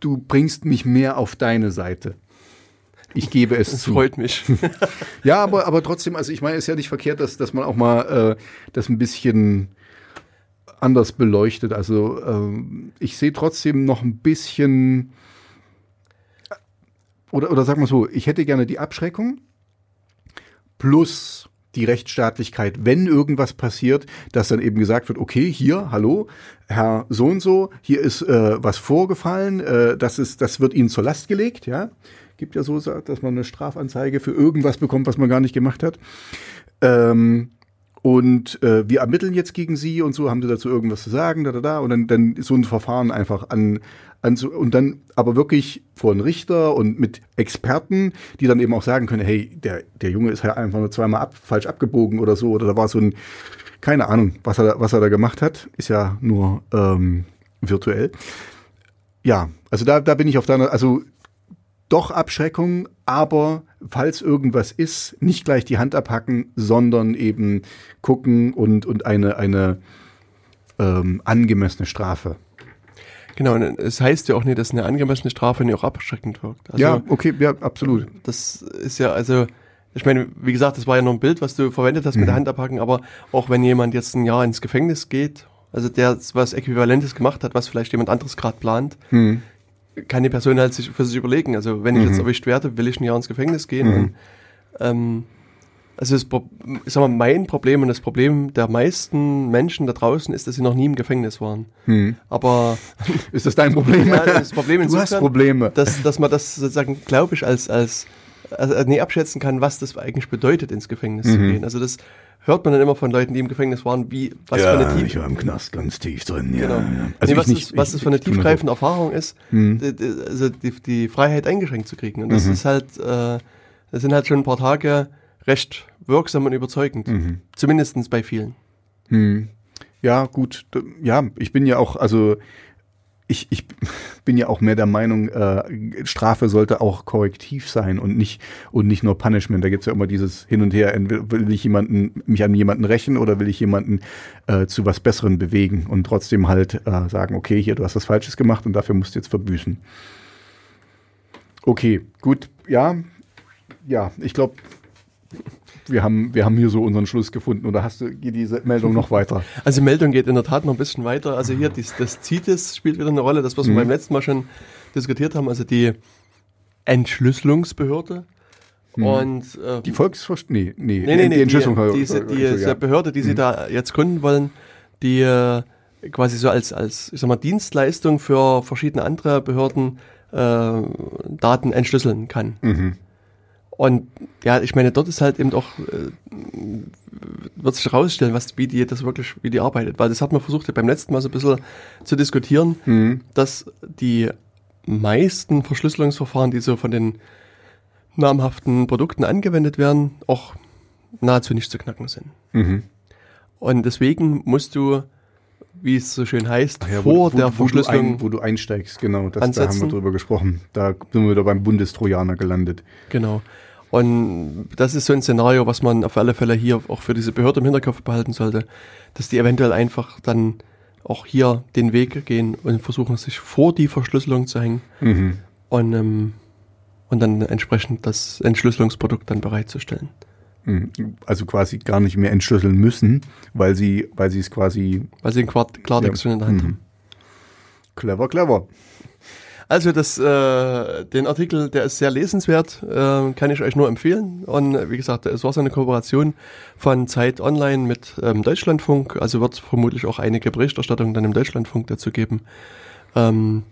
du bringst mich mehr auf deine Seite. Ich gebe es Das zu. freut mich. Ja, aber, aber trotzdem, also ich meine, es ist ja nicht verkehrt, dass, dass man auch mal äh, das ein bisschen anders beleuchtet. Also ähm, ich sehe trotzdem noch ein bisschen oder, oder sag mal so, ich hätte gerne die Abschreckung plus die Rechtsstaatlichkeit, wenn irgendwas passiert, dass dann eben gesagt wird, okay, hier, hallo, Herr so und so, hier ist äh, was vorgefallen, äh, das ist, das wird Ihnen zur Last gelegt, ja. Gibt ja so, dass man eine Strafanzeige für irgendwas bekommt, was man gar nicht gemacht hat. Ähm, und äh, wir ermitteln jetzt gegen sie und so, haben sie dazu irgendwas zu sagen, da, da, da, und dann, dann so ein Verfahren einfach an, an so, und dann aber wirklich vor einen Richter und mit Experten, die dann eben auch sagen können, hey, der, der Junge ist halt einfach nur zweimal ab, falsch abgebogen oder so, oder da war so ein, keine Ahnung, was er, was er da gemacht hat, ist ja nur ähm, virtuell. Ja, also da, da bin ich auf deiner, also doch Abschreckung, aber falls irgendwas ist, nicht gleich die Hand abhacken, sondern eben gucken und, und eine, eine ähm, angemessene Strafe. Genau, und es heißt ja auch nicht, dass eine angemessene Strafe nicht auch abschreckend wirkt. Also, ja, okay, ja, absolut. Das ist ja, also, ich meine, wie gesagt, das war ja nur ein Bild, was du verwendet hast mit der Hand abhacken, aber auch wenn jemand jetzt ein Jahr ins Gefängnis geht, also der was Äquivalentes gemacht hat, was vielleicht jemand anderes gerade plant, Hm. Kann die Person halt sich für sich überlegen. Also wenn ich jetzt erwischt werde, will ich ein Jahr ins Gefängnis gehen. Mhm. Und, ähm, also das, ich sag mal, mein Problem und das Problem der meisten Menschen da draußen ist, dass sie noch nie im Gefängnis waren. Hm. Aber Ist das dein Problem? Ja, das Problem du hast Probleme. dass, dass man das sozusagen, glaube ich, als, als, also nie abschätzen kann, was das eigentlich bedeutet, ins Gefängnis zu Mhm. gehen. Also das hört man dann immer von Leuten, die im Gefängnis waren, wie, was für eine tief, war im Knast ganz tief drin. Ja, Genau. ja. nee, ich was, nicht, das, was ich- das für eine ich nur so. tiefgreifende Erfahrung ist, Mhm. also die, die Freiheit eingeschränkt zu kriegen. Und das Mhm. ist halt, äh, das sind halt schon ein paar Tage recht wirksam und überzeugend. Mhm. Zumindest bei vielen. Hm. Ja, gut. Ja, ich bin ja auch, also ich, ich bin ja auch mehr der Meinung, äh, Strafe sollte auch korrektiv sein und nicht und nicht nur Punishment. Da gibt's ja immer dieses Hin und Her. Will ich jemanden, mich an jemanden rächen oder will ich jemanden äh, zu was Besserem bewegen und trotzdem halt äh, sagen, okay, hier, du hast was Falsches gemacht und dafür musst du jetzt verbüßen. Okay, gut, ja, ja, ich glaube, wir haben, wir haben hier so unseren Schluss gefunden. Oder hast du, geht diese Meldung noch weiter? Also die Meldung geht in der Tat noch ein bisschen weiter. Also hier dies, das CITES spielt wieder eine Rolle, das was wir Mhm. beim letzten Mal schon diskutiert haben, also die Entschlüsselungsbehörde. Und äh, Die Volksverst... Nee, nee, Nee, nee, nee, die Entschlüsselung. die, diese, die, diese ja. Behörde, die sie da jetzt gründen wollen, die äh, quasi so als, als ich sag mal, Dienstleistung für verschiedene andere Behörden äh, Daten entschlüsseln kann. Mhm. Und ja, ich meine, dort ist halt eben auch, äh, wird sich herausstellen, was, wie die das wirklich, wie die arbeitet. Weil das hat man versucht, ja beim letzten Mal so ein bisschen zu diskutieren, Mhm. dass die meisten Verschlüsselungsverfahren, die so von den namhaften Produkten angewendet werden, auch nahezu nicht zu knacken sind. Mhm. Und deswegen musst du, wie es so schön heißt, Ja, vor wo, der wo, wo, du Verschlüsselung, ein, wo du einsteigst, genau. Das, da haben ansetzen. wir drüber gesprochen. Da sind wir wieder beim Bundestrojaner gelandet. genau. Und das ist so ein Szenario, was man auf alle Fälle hier auch für diese Behörde im Hinterkopf behalten sollte, dass die eventuell einfach dann auch hier den Weg gehen und versuchen, sich vor die Verschlüsselung zu hängen Mhm. und, ähm, und dann entsprechend das Entschlüsselungsprodukt dann bereitzustellen. Also quasi gar nicht mehr entschlüsseln müssen, weil sie, weil sie es quasi Weil sie den Klartext schon in der Hand haben. clever, clever. Also das, äh, den Artikel, der ist sehr lesenswert, äh, kann ich euch nur empfehlen. Und wie gesagt, es war so eine Kooperation von Zeit Online mit ähm, Deutschlandfunk. Also wird es vermutlich auch einige Berichterstattungen dann im Deutschlandfunk dazu geben. Ähm,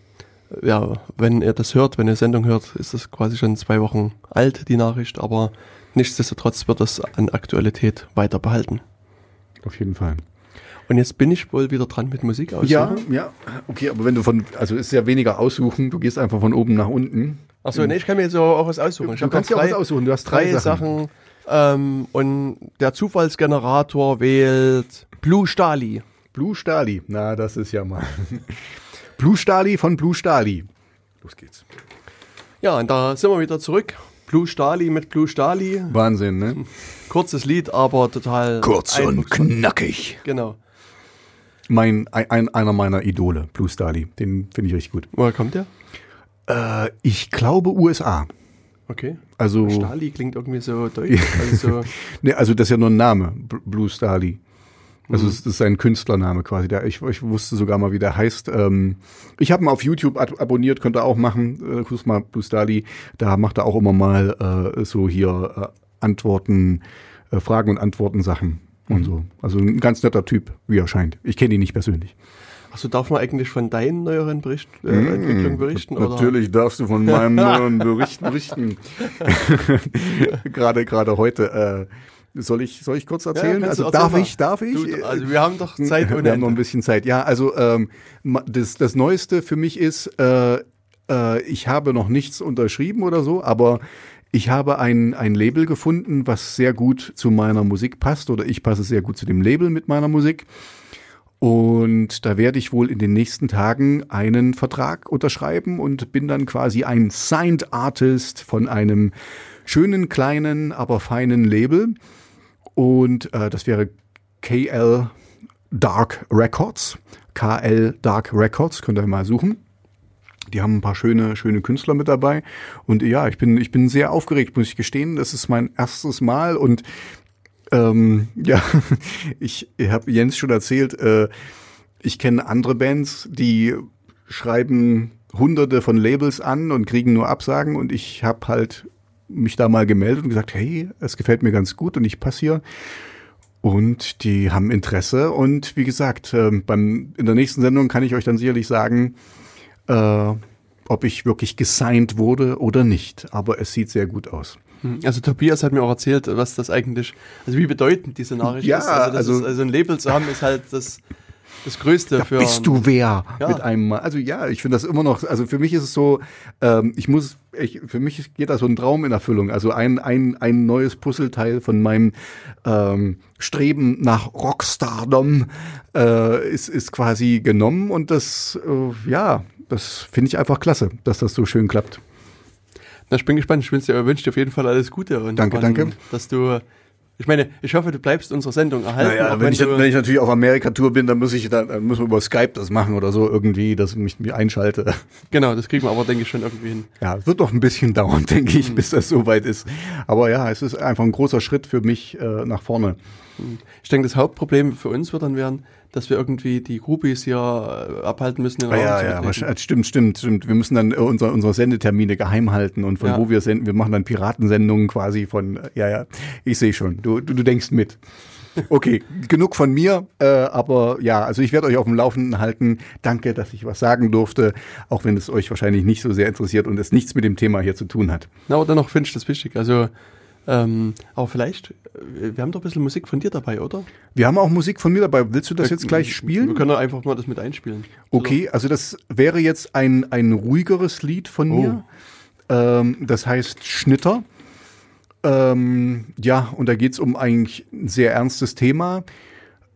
ja, wenn ihr das hört, wenn ihr Sendung hört, ist das quasi schon zwei Wochen alt, die Nachricht. Aber nichtsdestotrotz wird das an Aktualität weiter behalten. Auf jeden Fall. Und jetzt bin ich wohl wieder dran mit Musik aussuchen. Ja, ja. Okay, aber wenn du von, also ist ja weniger aussuchen, du gehst einfach von oben nach unten. Achso, nee, ich kann mir jetzt auch was aussuchen. Ich du kannst ja auch was aussuchen, du hast drei, drei Sachen. ähm, und der Zufallsgenerator wählt Blue Stali. Blue Stali, na, das ist ja mal. Blue Stali von Blue Stali. Los geht's. Ja, und da sind wir wieder zurück. Blue Stali mit Blue Stali. Wahnsinn, ne? Kurzes Lied, aber total Kurz und knackig. Genau. Mein, ein, ein, einer meiner Idole, Blue Stali. Den finde ich richtig gut. Woher kommt der? Äh, ich glaube USA. Okay. Also, Stali klingt irgendwie so deutsch. Also so, ne, also das ist ja nur ein Name, Bl- Blue Stali. Also Mhm. es das ist ein Künstlername quasi. Der, ich, ich wusste sogar mal, wie der heißt. Ähm, ich habe ihn auf YouTube ab abonniert, könnt ihr auch machen. Äh, guckst mal Blue Stali. Da macht er auch immer mal äh, so hier äh, Antworten, äh, Fragen und Antworten Sachen Mhm. und so. Also ein ganz netter Typ, wie er scheint. Ich kenne ihn nicht persönlich. achso, darf man eigentlich von deinen neueren Bericht, äh, Entwicklungen berichten? Oder? Natürlich darfst du von meinem neuen Bericht berichten. gerade gerade heute. Äh, Soll ich, soll ich kurz erzählen? kannst also darf ich, darf ich? Du, also wir haben doch Zeit ohne Wir haben noch ein bisschen Zeit. Ja, also ähm, das, das Neueste für mich ist, äh, äh, ich habe noch nichts unterschrieben oder so, aber ich habe ein, ein Label gefunden, was sehr gut zu meiner Musik passt oder ich passe sehr gut zu dem Label mit meiner Musik. Und da werde ich wohl in den nächsten Tagen einen Vertrag unterschreiben und bin dann quasi ein Signed Artist von einem schönen, kleinen, aber feinen Label. Und äh, das wäre KL Dark Records. KL Dark Records, könnt ihr mal suchen. Die haben ein paar schöne, schöne Künstler mit dabei. Und ja, ich bin, ich bin sehr aufgeregt, muss ich gestehen. Das ist mein erstes Mal und ähm, ja, ich habe Jens schon erzählt, äh, ich kenne andere Bands, die schreiben hunderte von Labels an und kriegen nur Absagen und ich habe halt mich da mal gemeldet und gesagt, hey, es gefällt mir ganz gut und ich passe hier. Und die haben Interesse und wie gesagt, ähm, beim, in der nächsten Sendung kann ich euch dann sicherlich sagen, äh, ob ich wirklich gesigned wurde oder nicht. Aber es sieht sehr gut aus. Also Tobias hat mir auch erzählt, was das eigentlich, also wie bedeutend diese Nachricht Ja, ist. Also, also- ist, also ein Label zu haben ist halt das, das Größte Da für. bist du wer Ja. mit einem Mal. Also ja, ich finde das immer noch, also für mich ist es so, ähm, ich muss, ich, für mich geht da so ein Traum in Erfüllung. Also ein, ein, ein neues Puzzleteil von meinem ähm, Streben nach Rockstardom äh, ist, ist quasi genommen und das, äh, ja, das finde ich einfach klasse, dass das so schön klappt. Na, ich bin gespannt. Ich wünsche dir, wünsch dir auf jeden Fall alles Gute. Und Danke, danke. Dass du, ich meine, ich hoffe, du bleibst unserer Sendung erhalten. Naja, auch wenn ich, wenn ich natürlich auf Amerika-Tour bin, dann muss ich dann, dann muss man über Skype das machen oder so irgendwie, dass ich mich einschalte. genau, das kriegen wir aber, denke ich, schon irgendwie hin. Ja, es wird noch ein bisschen dauern, denke ich, bis das soweit ist. Aber ja, es ist einfach ein großer Schritt für mich äh, nach vorne. Ich denke, das Hauptproblem für uns wird dann werden, dass wir irgendwie die Groupies hier äh, abhalten müssen. Den Ah, ja, ja, stimmt, stimmt, stimmt. Wir müssen dann äh, unsere, unsere Sendetermine geheim halten und von Ja. wo wir senden. Wir machen dann Piratensendungen quasi von, äh, ja, ja, ich sehe schon, du, du, du denkst mit. Okay, genug von mir, äh, aber ja, also ich werde euch auf dem Laufenden halten. Danke, dass ich was sagen durfte, auch wenn es euch wahrscheinlich nicht so sehr interessiert und es nichts mit dem Thema hier zu tun hat. Na, aber dennoch finde ich das wichtig. Also, ähm, aber vielleicht, äh, wir haben doch ein bisschen Musik von dir dabei, oder? Wir haben auch Musik von mir dabei. Willst du das jetzt gleich Wir spielen? können doch einfach mal das mit einspielen. Okay, also das wäre jetzt ein, ein ruhigeres Lied von mir. Ähm, das heißt Schnitter. Ähm, ja, und da geht's um eigentlich ein sehr ernstes Thema.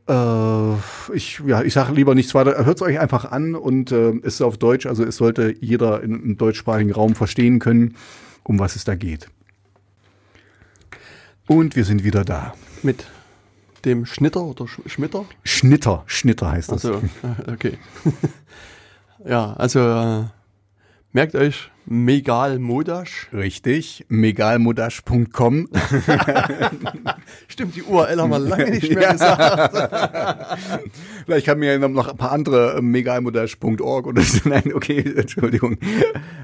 Äh, ich ja, ich sage lieber nichts weiter. Hört's euch einfach an und äh, es ist auf Deutsch, also es sollte jeder im deutschsprachigen Raum verstehen können, um was es da geht. Und wir sind wieder da. Mit dem Schnitter oder Sch Schmitter? Schnitter, Schnitter heißt das. Also, okay. ja, also äh, merkt euch Megal Modash. Richtig, megalmodash.com. Stimmt, die URL haben wir lange nicht mehr gesagt. Vielleicht haben wir ja noch ein paar andere äh, megalmodash.org oder so. Nein, okay, Entschuldigung.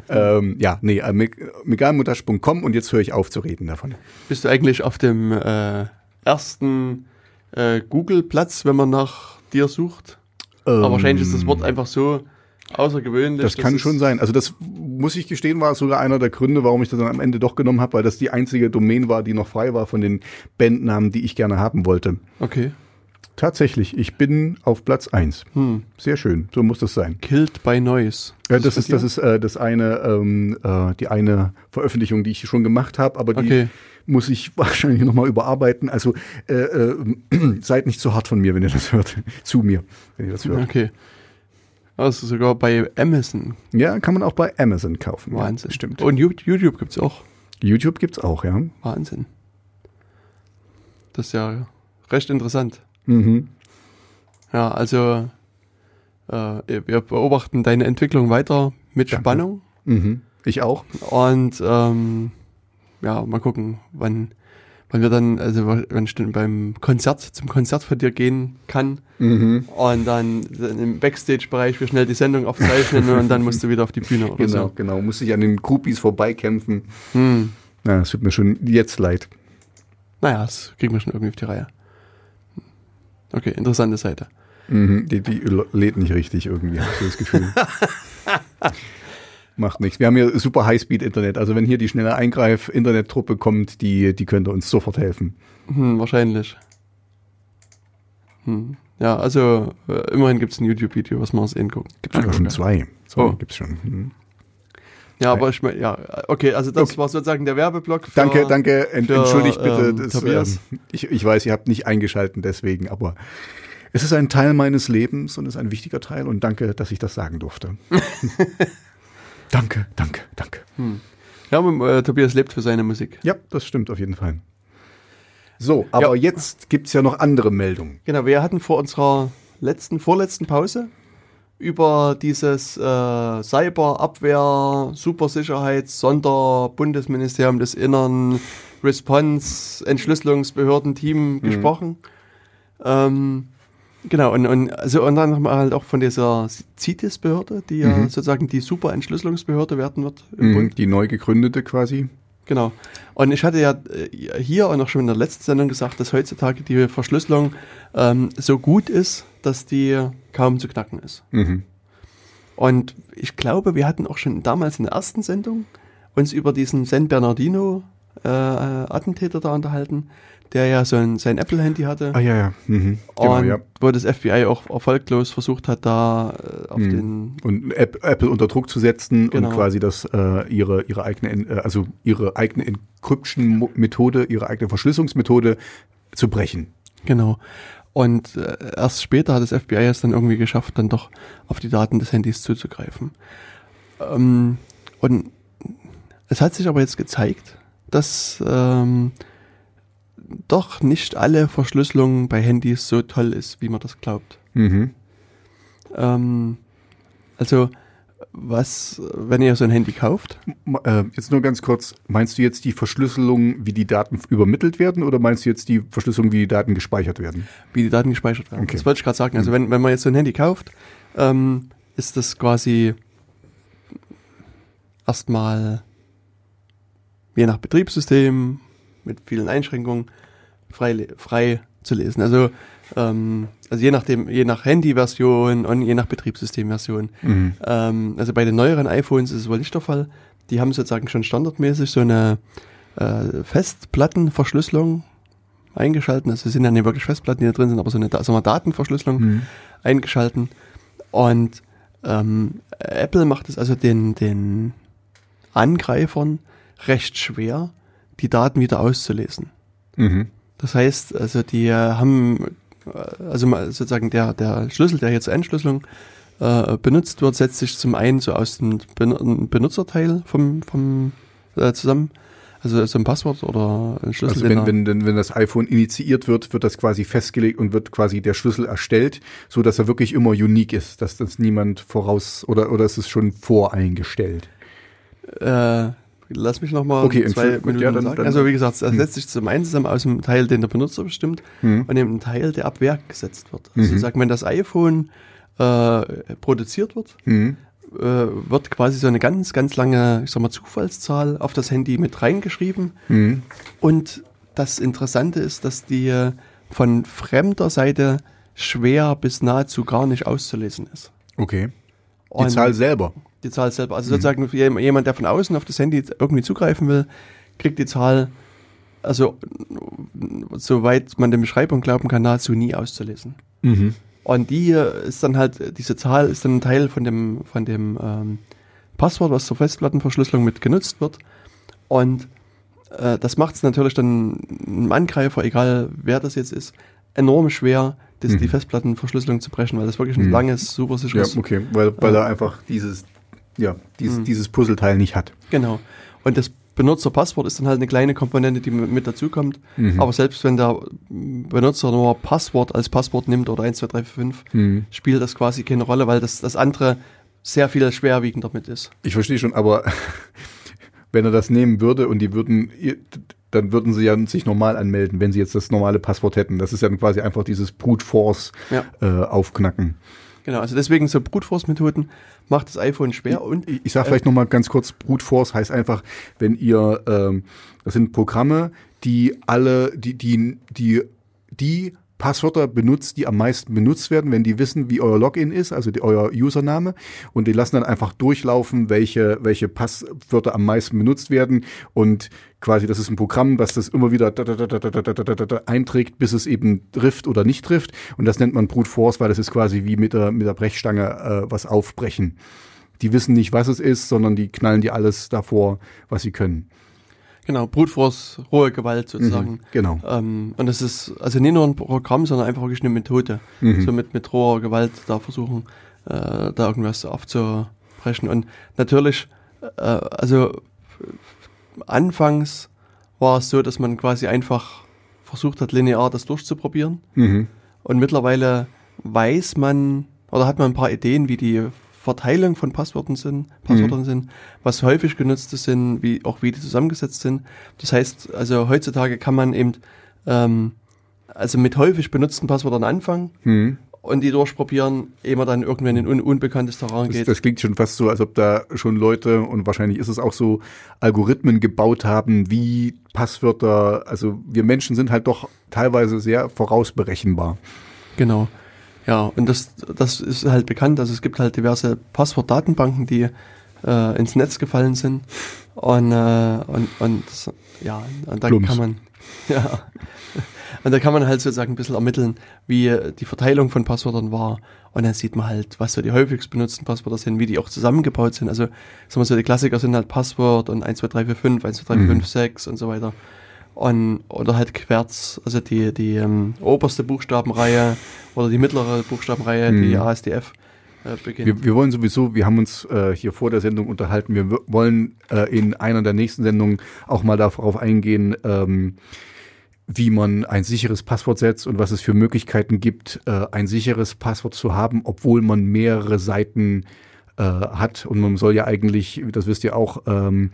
ähm, ja, nee, äh, meg- megalmodash.com und jetzt höre ich auf zu reden davon. Bist du eigentlich auf dem äh, ersten äh, Google-Platz, wenn man nach dir sucht? Aber wahrscheinlich ist das Wort einfach so außergewöhnlich. Ähm, Das kann schon sein. Also das muss ich gestehen, war sogar einer der Gründe, warum ich das dann am Ende doch genommen habe, weil das die einzige Domain war, die noch frei war von den Bandnamen, die ich gerne haben wollte. Okay. Tatsächlich, ich bin auf Platz eins. Hm. Sehr schön, so muss das sein. Killed by Noise. Ja, das bei ist das ist äh, das eine ähm, äh, die eine Veröffentlichung, die ich schon gemacht habe, aber die Okay. muss ich wahrscheinlich noch mal überarbeiten. Also äh, äh, seid nicht zu hart von mir, wenn ihr das hört, zu mir, wenn ihr das hört. Okay. Also sogar bei Amazon. Ja, kann man auch bei Amazon kaufen. Wahnsinn. Ja, stimmt. Und YouTube gibt es auch. YouTube gibt's auch, ja. Wahnsinn. Das ist ja recht interessant. Mhm. Ja, also äh, wir beobachten deine Entwicklung weiter mit Danke. Spannung. Mhm. Ich auch. Und ähm, ja, mal gucken, wann, wann wir dann, also wenn ich dann beim Konzert, zum Konzert von dir gehen kann Mhm. und dann im Backstage-Bereich wir schnell die Sendung aufzeichnen und dann musst du wieder auf die Bühne oder Genau, so. genau. Muss ich an den Groupies vorbeikämpfen. Hm. Na, es tut mir schon jetzt leid. Naja, das kriegen wir schon irgendwie auf die Reihe. Okay, interessante Seite. Mhm. Die, die lädt nicht richtig irgendwie, habe ich so das Gefühl. Macht nichts. Wir haben hier super Highspeed-Internet. Also wenn hier die schnelle Eingreif-Internet-Truppe kommt, die, die könnte uns sofort helfen. Hm, wahrscheinlich. Hm. Ja, also äh, immerhin gibt es ein YouTube-Video, was man sehen gucken. Gibt sogar schon zwei. So, Oh. gibt's schon. Hm. Ja, aber ich meine, ja, okay, also das Okay. war sozusagen der Werbeblock. Für, Danke, danke. Ent, für, entschuldigt bitte. ähm, das, Tobias. ähm, ich, ich weiß, ihr habt nicht eingeschalten deswegen, aber es ist ein Teil meines Lebens und ist ein wichtiger Teil und danke, dass ich das sagen durfte. danke, danke, danke. Ja, aber, äh, Tobias lebt für seine Musik. Ja, das stimmt auf jeden Fall. So, aber Ja. jetzt gibt's ja noch andere Meldungen. Genau, wir hatten vor unserer letzten, vorletzten Pause über dieses äh, Cyberabwehr, Supersicherheits, Sonderbundesministerium des Innern, Response, Entschlüsselungsbehörden-Team gesprochen. Ähm, genau, und, und, also, und dann haben wir halt auch von dieser CITES-Behörde, die ja sozusagen die Superentschlüsselungsbehörde werden wird im. Mhm, die neu gegründete quasi. Genau. Und ich hatte ja äh, hier und auch schon in der letzten Sendung gesagt, dass heutzutage die Verschlüsselung ähm, so gut ist, dass die kaum zu knacken ist. Mhm. Und ich glaube, wir hatten auch schon damals in der ersten Sendung uns über diesen San Bernardino äh, Attentäter da unterhalten, der ja so ein, sein Apple-Handy hatte. Ah ja, ja. Mhm. Genau, und ja. wo das FBI auch erfolglos versucht hat, da äh, auf Mhm. den Und App, Apple unter Druck zu setzen Genau. und quasi das äh, ihre ihre eigene En- äh, also ihre eigene Encryption Methode, ihre eigene Verschlüsselungsmethode zu brechen. Genau. Und äh, erst später hat das FBI es dann irgendwie geschafft, dann doch auf die Daten des Handys zuzugreifen. Ähm, und es hat sich aber jetzt gezeigt, dass ähm, doch nicht alle Verschlüsselung bei Handys so toll ist, wie man das glaubt. Mhm. Ähm, also was, wenn ihr so ein Handy kauft, Äh, jetzt nur ganz kurz, meinst du jetzt die Verschlüsselung, wie die Daten übermittelt werden oder meinst du jetzt die Verschlüsselung, wie die Daten gespeichert werden? wie die Daten gespeichert werden. Okay. Das wollte ich gerade sagen. Also wenn, wenn man jetzt so ein Handy kauft, ähm, ist das quasi erstmal je nach Betriebssystem mit vielen Einschränkungen frei, frei zu lesen. Also, ähm, also je nachdem, je nach Handyversion und je nach Betriebssystemversion. Mhm. Ähm, also bei den neueren iPhones ist es wohl nicht der Fall. Die haben sozusagen schon standardmäßig so eine äh, Festplattenverschlüsselung eingeschalten. Also es sind ja nicht wirklich Festplatten, die da drin sind, aber so eine sagen wir, Datenverschlüsselung Mhm. eingeschalten. Und ähm, Apple macht es also den, den Angreifern recht schwer, die Daten wieder auszulesen. Mhm. Das heißt, also die äh, haben, äh, also sozusagen der, der Schlüssel, der hier zur Entschlüsselung äh, benutzt wird, setzt sich zum einen so aus dem Ben Benutzerteil vom, vom äh, zusammen, also so ein Passwort oder ein Schlüssel. Also wenn, wenn, denn- wenn das iPhone initiiert wird, wird das quasi festgelegt und wird quasi der Schlüssel erstellt, so dass er wirklich immer unique ist, dass das niemand voraus oder oder ist es schon voreingestellt. Äh, lass mich noch mal Okay, zwei Minuten ja, dann- sagen. dann- also wie gesagt, es Hm. setzt sich zum einen zusammen aus dem Teil, den der Benutzer bestimmt Hm. und dem Teil, der ab Werk gesetzt wird. Also Mhm. sagen, wenn das iPhone äh, produziert wird, Mhm. äh, wird quasi so eine ganz, ganz lange, ich sag mal, Zufallszahl auf das Handy mit reingeschrieben. Mhm. Und das Interessante ist, dass die äh, von fremder Seite schwer bis nahezu gar nicht auszulesen ist. Okay. Die Und- Zahl selber. Die Zahl selber. Also sozusagen für jem- jemand, der von außen auf das Handy irgendwie zugreifen will, kriegt die Zahl, also soweit man der Beschreibung glauben kann, nahezu nie auszulesen. Mhm. Und die ist dann halt, diese Zahl ist dann ein Teil von dem, von dem ähm, Passwort, was zur Festplattenverschlüsselung mit genutzt wird. Und äh, das macht es natürlich dann einem Angreifer, egal wer das jetzt ist, enorm schwer, das, die Mhm. Festplattenverschlüsselung zu brechen, weil das wirklich ein Mhm. langes, super Ja, sicheres okay, weil, weil Ja. er einfach dieses, ja, dieses, Mhm. dieses Puzzleteil nicht hat. Genau. Und das Benutzerpasswort ist dann halt eine kleine Komponente, die mit dazukommt. Mhm. Aber selbst wenn der Benutzer nur Passwort als Passwort nimmt oder 1, 2, 3, 4, 5, Mhm. spielt das quasi keine Rolle, weil das, das andere sehr viel schwerwiegender mit ist. Ich verstehe schon, aber wenn er das nehmen würde und die würden, dann würden sie ja sich normal anmelden, wenn sie jetzt das normale Passwort hätten. Das ist ja dann quasi einfach dieses Brute Force Ja. äh, aufknacken. Genau, also deswegen so Brute Force Methoden macht das iPhone schwer und Ich, ich sage vielleicht noch mal ganz kurz, Brute Force heißt einfach, wenn ihr, ähm, das sind Programme, die alle, die, die, die, die Passwörter benutzt, die am meisten benutzt werden, wenn die wissen, wie euer Login ist, also die, euer Username. Und die lassen dann einfach durchlaufen, welche, welche Passwörter am meisten benutzt werden. Und quasi, das ist ein Programm, was das immer wieder einträgt, bis es eben trifft oder nicht trifft. Und das nennt man Brute Force, weil das ist quasi wie mit der, mit der Brechstange äh, was aufbrechen. Die wissen nicht, was es ist, sondern die knallen dir alles davor, was sie können. Genau, Brute Force, rohe Gewalt sozusagen. Mhm, genau. Ähm, und das ist also nicht nur ein Programm, sondern einfach wirklich eine Methode. Mhm. So mit, mit roher Gewalt da versuchen, äh, da irgendwas aufzubrechen. Und natürlich, äh, also anfangs war es so, dass man quasi einfach versucht hat, linear das durchzuprobieren. Mhm. Und mittlerweile weiß man oder hat man ein paar Ideen, wie die Verteilung von Passwörtern sind, Passwörtern sind, was häufig genutzte sind, wie auch wie die zusammengesetzt sind. Das heißt, also heutzutage kann man eben ähm, also mit häufig benutzten Passwörtern anfangen Mhm. und die durchprobieren, ehe man dann irgendwann in un unbekanntes Terrain Das, geht. das klingt schon fast so, als ob da schon Leute, und wahrscheinlich ist es auch so, Algorithmen gebaut haben, wie Passwörter, also wir Menschen sind halt doch teilweise sehr vorausberechenbar. Genau. Ja, und das, das ist halt bekannt. Also es gibt halt diverse Passwortdatenbanken, die äh, ins Netz gefallen sind. Und, äh, und, und ja, und dann Plumps. kann man, ja, und da kann man halt sozusagen ein bisschen ermitteln, wie die Verteilung von Passwörtern war. Und dann sieht man halt, was so die häufigst benutzten Passwörter sind, wie die auch zusammengebaut sind. Also, sagen wir so, die Klassiker sind halt Passwort und 1, 2, 3, 4, 5, 1, 2, 3, 4, Mhm. 5, 6 und so weiter. Und, oder halt querz, also die, die ähm, oberste Buchstabenreihe oder die mittlere Buchstabenreihe, die Mhm. ASDF äh, beginnt. Wir, wir wollen sowieso, wir haben uns äh, hier vor der Sendung unterhalten, wir wollen äh, in einer der nächsten Sendungen auch mal darauf eingehen, ähm, wie man ein sicheres Passwort setzt und was es für Möglichkeiten gibt, äh, ein sicheres Passwort zu haben, obwohl man mehrere Seiten äh, hat. Und man soll ja eigentlich, das wisst ihr auch, ähm,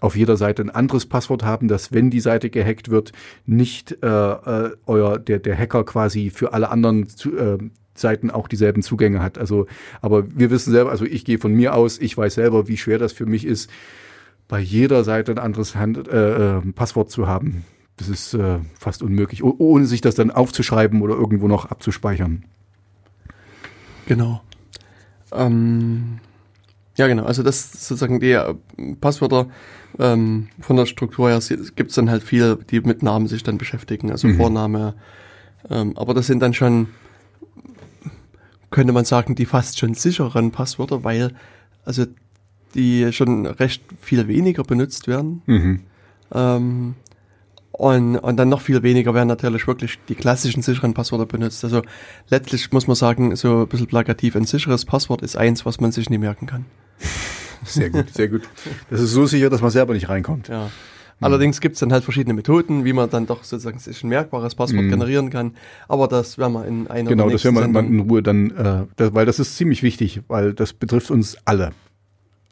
auf jeder Seite ein anderes Passwort haben, dass wenn die Seite gehackt wird, nicht äh, äh, euer der der Hacker quasi für alle anderen zu, äh, Seiten auch dieselben Zugänge hat. Also, aber wir wissen selber, also ich gehe von mir aus, ich weiß selber, wie schwer das für mich ist, bei jeder Seite ein anderes Hand, äh, äh, Passwort zu haben. Das ist äh, fast unmöglich, oh- ohne sich das dann aufzuschreiben oder irgendwo noch abzuspeichern. Genau. Ähm, ja, genau. Also das sozusagen die äh, Passwörter ähm, von der Struktur her gibt es dann halt viel, die mit Namen sich dann beschäftigen, also Mhm. Vorname. Ähm, aber das sind dann schon, könnte man sagen, die fast schon sicheren Passwörter, weil also die schon recht viel weniger benutzt werden. Mhm. Ähm, und, und dann noch viel weniger werden natürlich wirklich die klassischen sicheren Passwörter benutzt. Also letztlich muss man sagen, so ein bisschen plakativ, ein sicheres Passwort ist eins, was man sich nie merken kann. Sehr gut, sehr gut. Das ist so sicher, dass man selber nicht reinkommt. Ja. Allerdings gibt es dann halt verschiedene Methoden, wie man dann doch sozusagen sich ein merkbares Passwort Mhm. generieren kann. Aber das werden wir in einer Genau, das werden wir in Ruhe dann, äh, das, weil das ist ziemlich wichtig, weil das betrifft uns alle.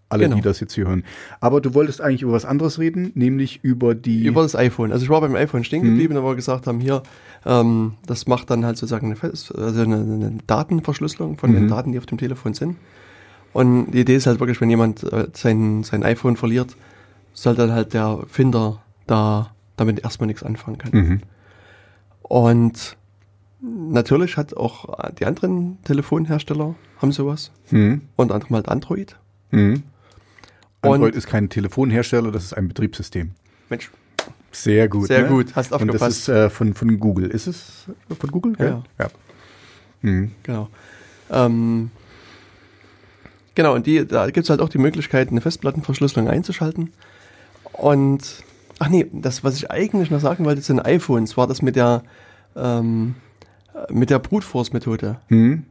Alle, Genau. die das jetzt hier hören. Aber du wolltest eigentlich über was anderes reden, nämlich über die. Über das iPhone. Also ich war beim iPhone stehen Mhm. geblieben, wo wir gesagt haben, hier, ähm, das macht dann halt sozusagen eine, also eine, eine Datenverschlüsselung von den Mhm. Daten, die auf dem Telefon sind. Und die Idee ist halt wirklich, wenn jemand äh, sein, sein iPhone verliert, soll dann halt der Finder da damit erstmal nichts anfangen können. mhm. Und natürlich hat auch die anderen Telefonhersteller haben sowas. Mhm. Unter anderem halt Android. Mhm. Und- Android ist kein Telefonhersteller, das ist ein Betriebssystem. Mensch, Sehr gut. sehr ne? gut, hast Und das aufgepasst. ist äh, von, von Google. Ist es von Google? Ja. ja. Mhm. Genau. Ähm, genau, und die, da gibt es halt auch die Möglichkeit, eine Festplattenverschlüsselung einzuschalten. Und, ach nee, das, was ich eigentlich noch sagen wollte, sind iPhones, war das mit der, ähm, äh, mit der Brute Force Methode. Mhm.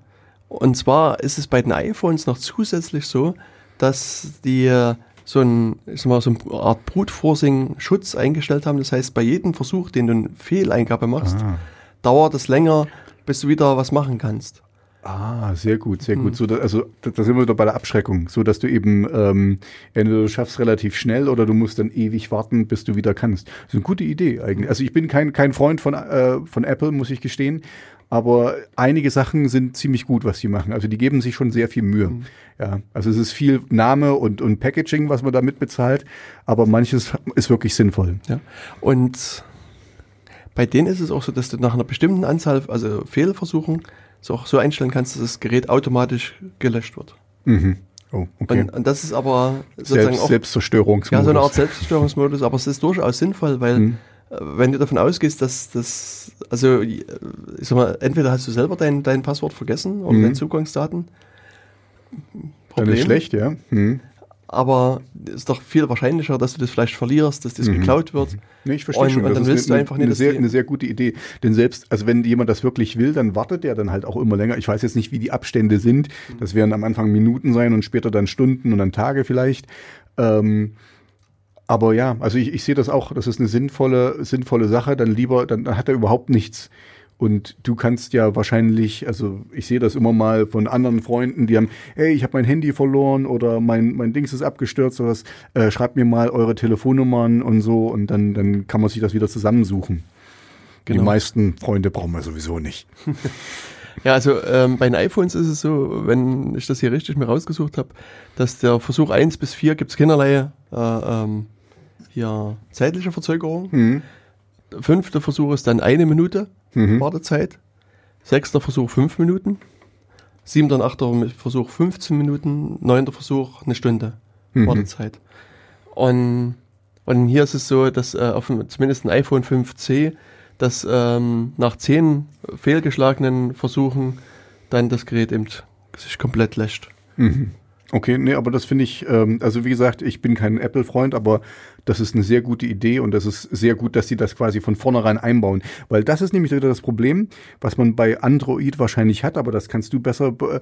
Und zwar ist es bei den iPhones noch zusätzlich so, dass die äh, so ein, ich sag mal, so eine Art Brute Forcing Schutz eingestellt haben. Das heißt, bei jedem Versuch, den du eine Fehleingabe machst, Ah. dauert es länger, bis du wieder was machen kannst. Ah, sehr gut, sehr Hm. gut. So, da, also da, da sind wir wieder bei der Abschreckung, so dass du eben ähm, entweder du schaffst relativ schnell oder du musst dann ewig warten, bis du wieder kannst. Das ist eine gute Idee eigentlich. Also ich bin kein kein Freund von äh, von Apple, muss ich gestehen, aber einige Sachen sind ziemlich gut, was sie machen. Also die geben sich schon sehr viel Mühe. Hm. Ja, also es ist viel Name und und Packaging, was man da mitbezahlt, aber manches ist wirklich sinnvoll. Ja. Und bei denen ist es auch so, dass du nach einer bestimmten Anzahl, also Fehlversuchen, so auch so einstellen kannst, dass das Gerät automatisch gelöscht wird. Mhm. Oh, okay. Und, und das ist aber sozusagen Selbst, auch Selbstzerstörungsmodus. ja, so eine Art Selbstzerstörungsmodus, aber es ist durchaus sinnvoll, weil Mhm. Wenn du davon ausgehst, dass das, also äh, ich sag mal, entweder hast du selber dein, dein Passwort vergessen oder Mhm. deine Zugangsdaten. Dann ist schlecht, ja. Mhm. Aber es ist doch viel wahrscheinlicher, dass du das vielleicht verlierst, dass das Mhm. geklaut wird. Nee, ich verstehe Und- schon. und Das dann ist willst du einfach nicht, eine, dass sehr, eine sehr gute Idee. Denn selbst, also wenn jemand das wirklich will, dann wartet der dann halt auch immer länger. Ich weiß jetzt nicht, wie die Abstände sind. Mhm. Das werden am Anfang Minuten sein und später dann Stunden und dann Tage vielleicht. Ähm, aber ja, also ich, ich sehe das auch, das ist eine sinnvolle, sinnvolle Sache. Dann lieber, dann, hat er überhaupt nichts. Und du kannst ja wahrscheinlich, also ich sehe das immer mal von anderen Freunden, die haben, hey, ich habe mein Handy verloren oder mein, mein Dings ist abgestürzt oder was, äh, schreibt mir mal eure Telefonnummern und so und dann, dann kann man sich das wieder zusammensuchen. Genau. Die meisten Freunde brauchen wir sowieso nicht. Ja, also ähm, bei den iPhones ist es so, wenn ich das hier richtig mir rausgesucht habe, dass der Versuch 1 bis 4 gibt es keinerlei äh, ähm, hier zeitliche Verzögerung. Mhm. Fünfter Versuch ist dann eine Minute Mhm. Wartezeit. Sechster Versuch fünf Minuten. Siebter und achter Versuch 15 Minuten. Neunter Versuch eine Stunde Mhm. Wartezeit. Und, und hier ist es so, dass äh, auf dem, zumindest ein iPhone 5C, dass ähm, nach zehn fehlgeschlagenen Versuchen dann das Gerät eben sich komplett löscht. Mhm. Okay, nee, aber das finde ich, ähm, also wie gesagt, ich bin kein Apple-Freund, aber das ist eine sehr gute Idee und das ist sehr gut, dass sie das quasi von vornherein einbauen. Weil das ist nämlich wieder das Problem, was man bei Android wahrscheinlich hat, aber das kannst du besser. be-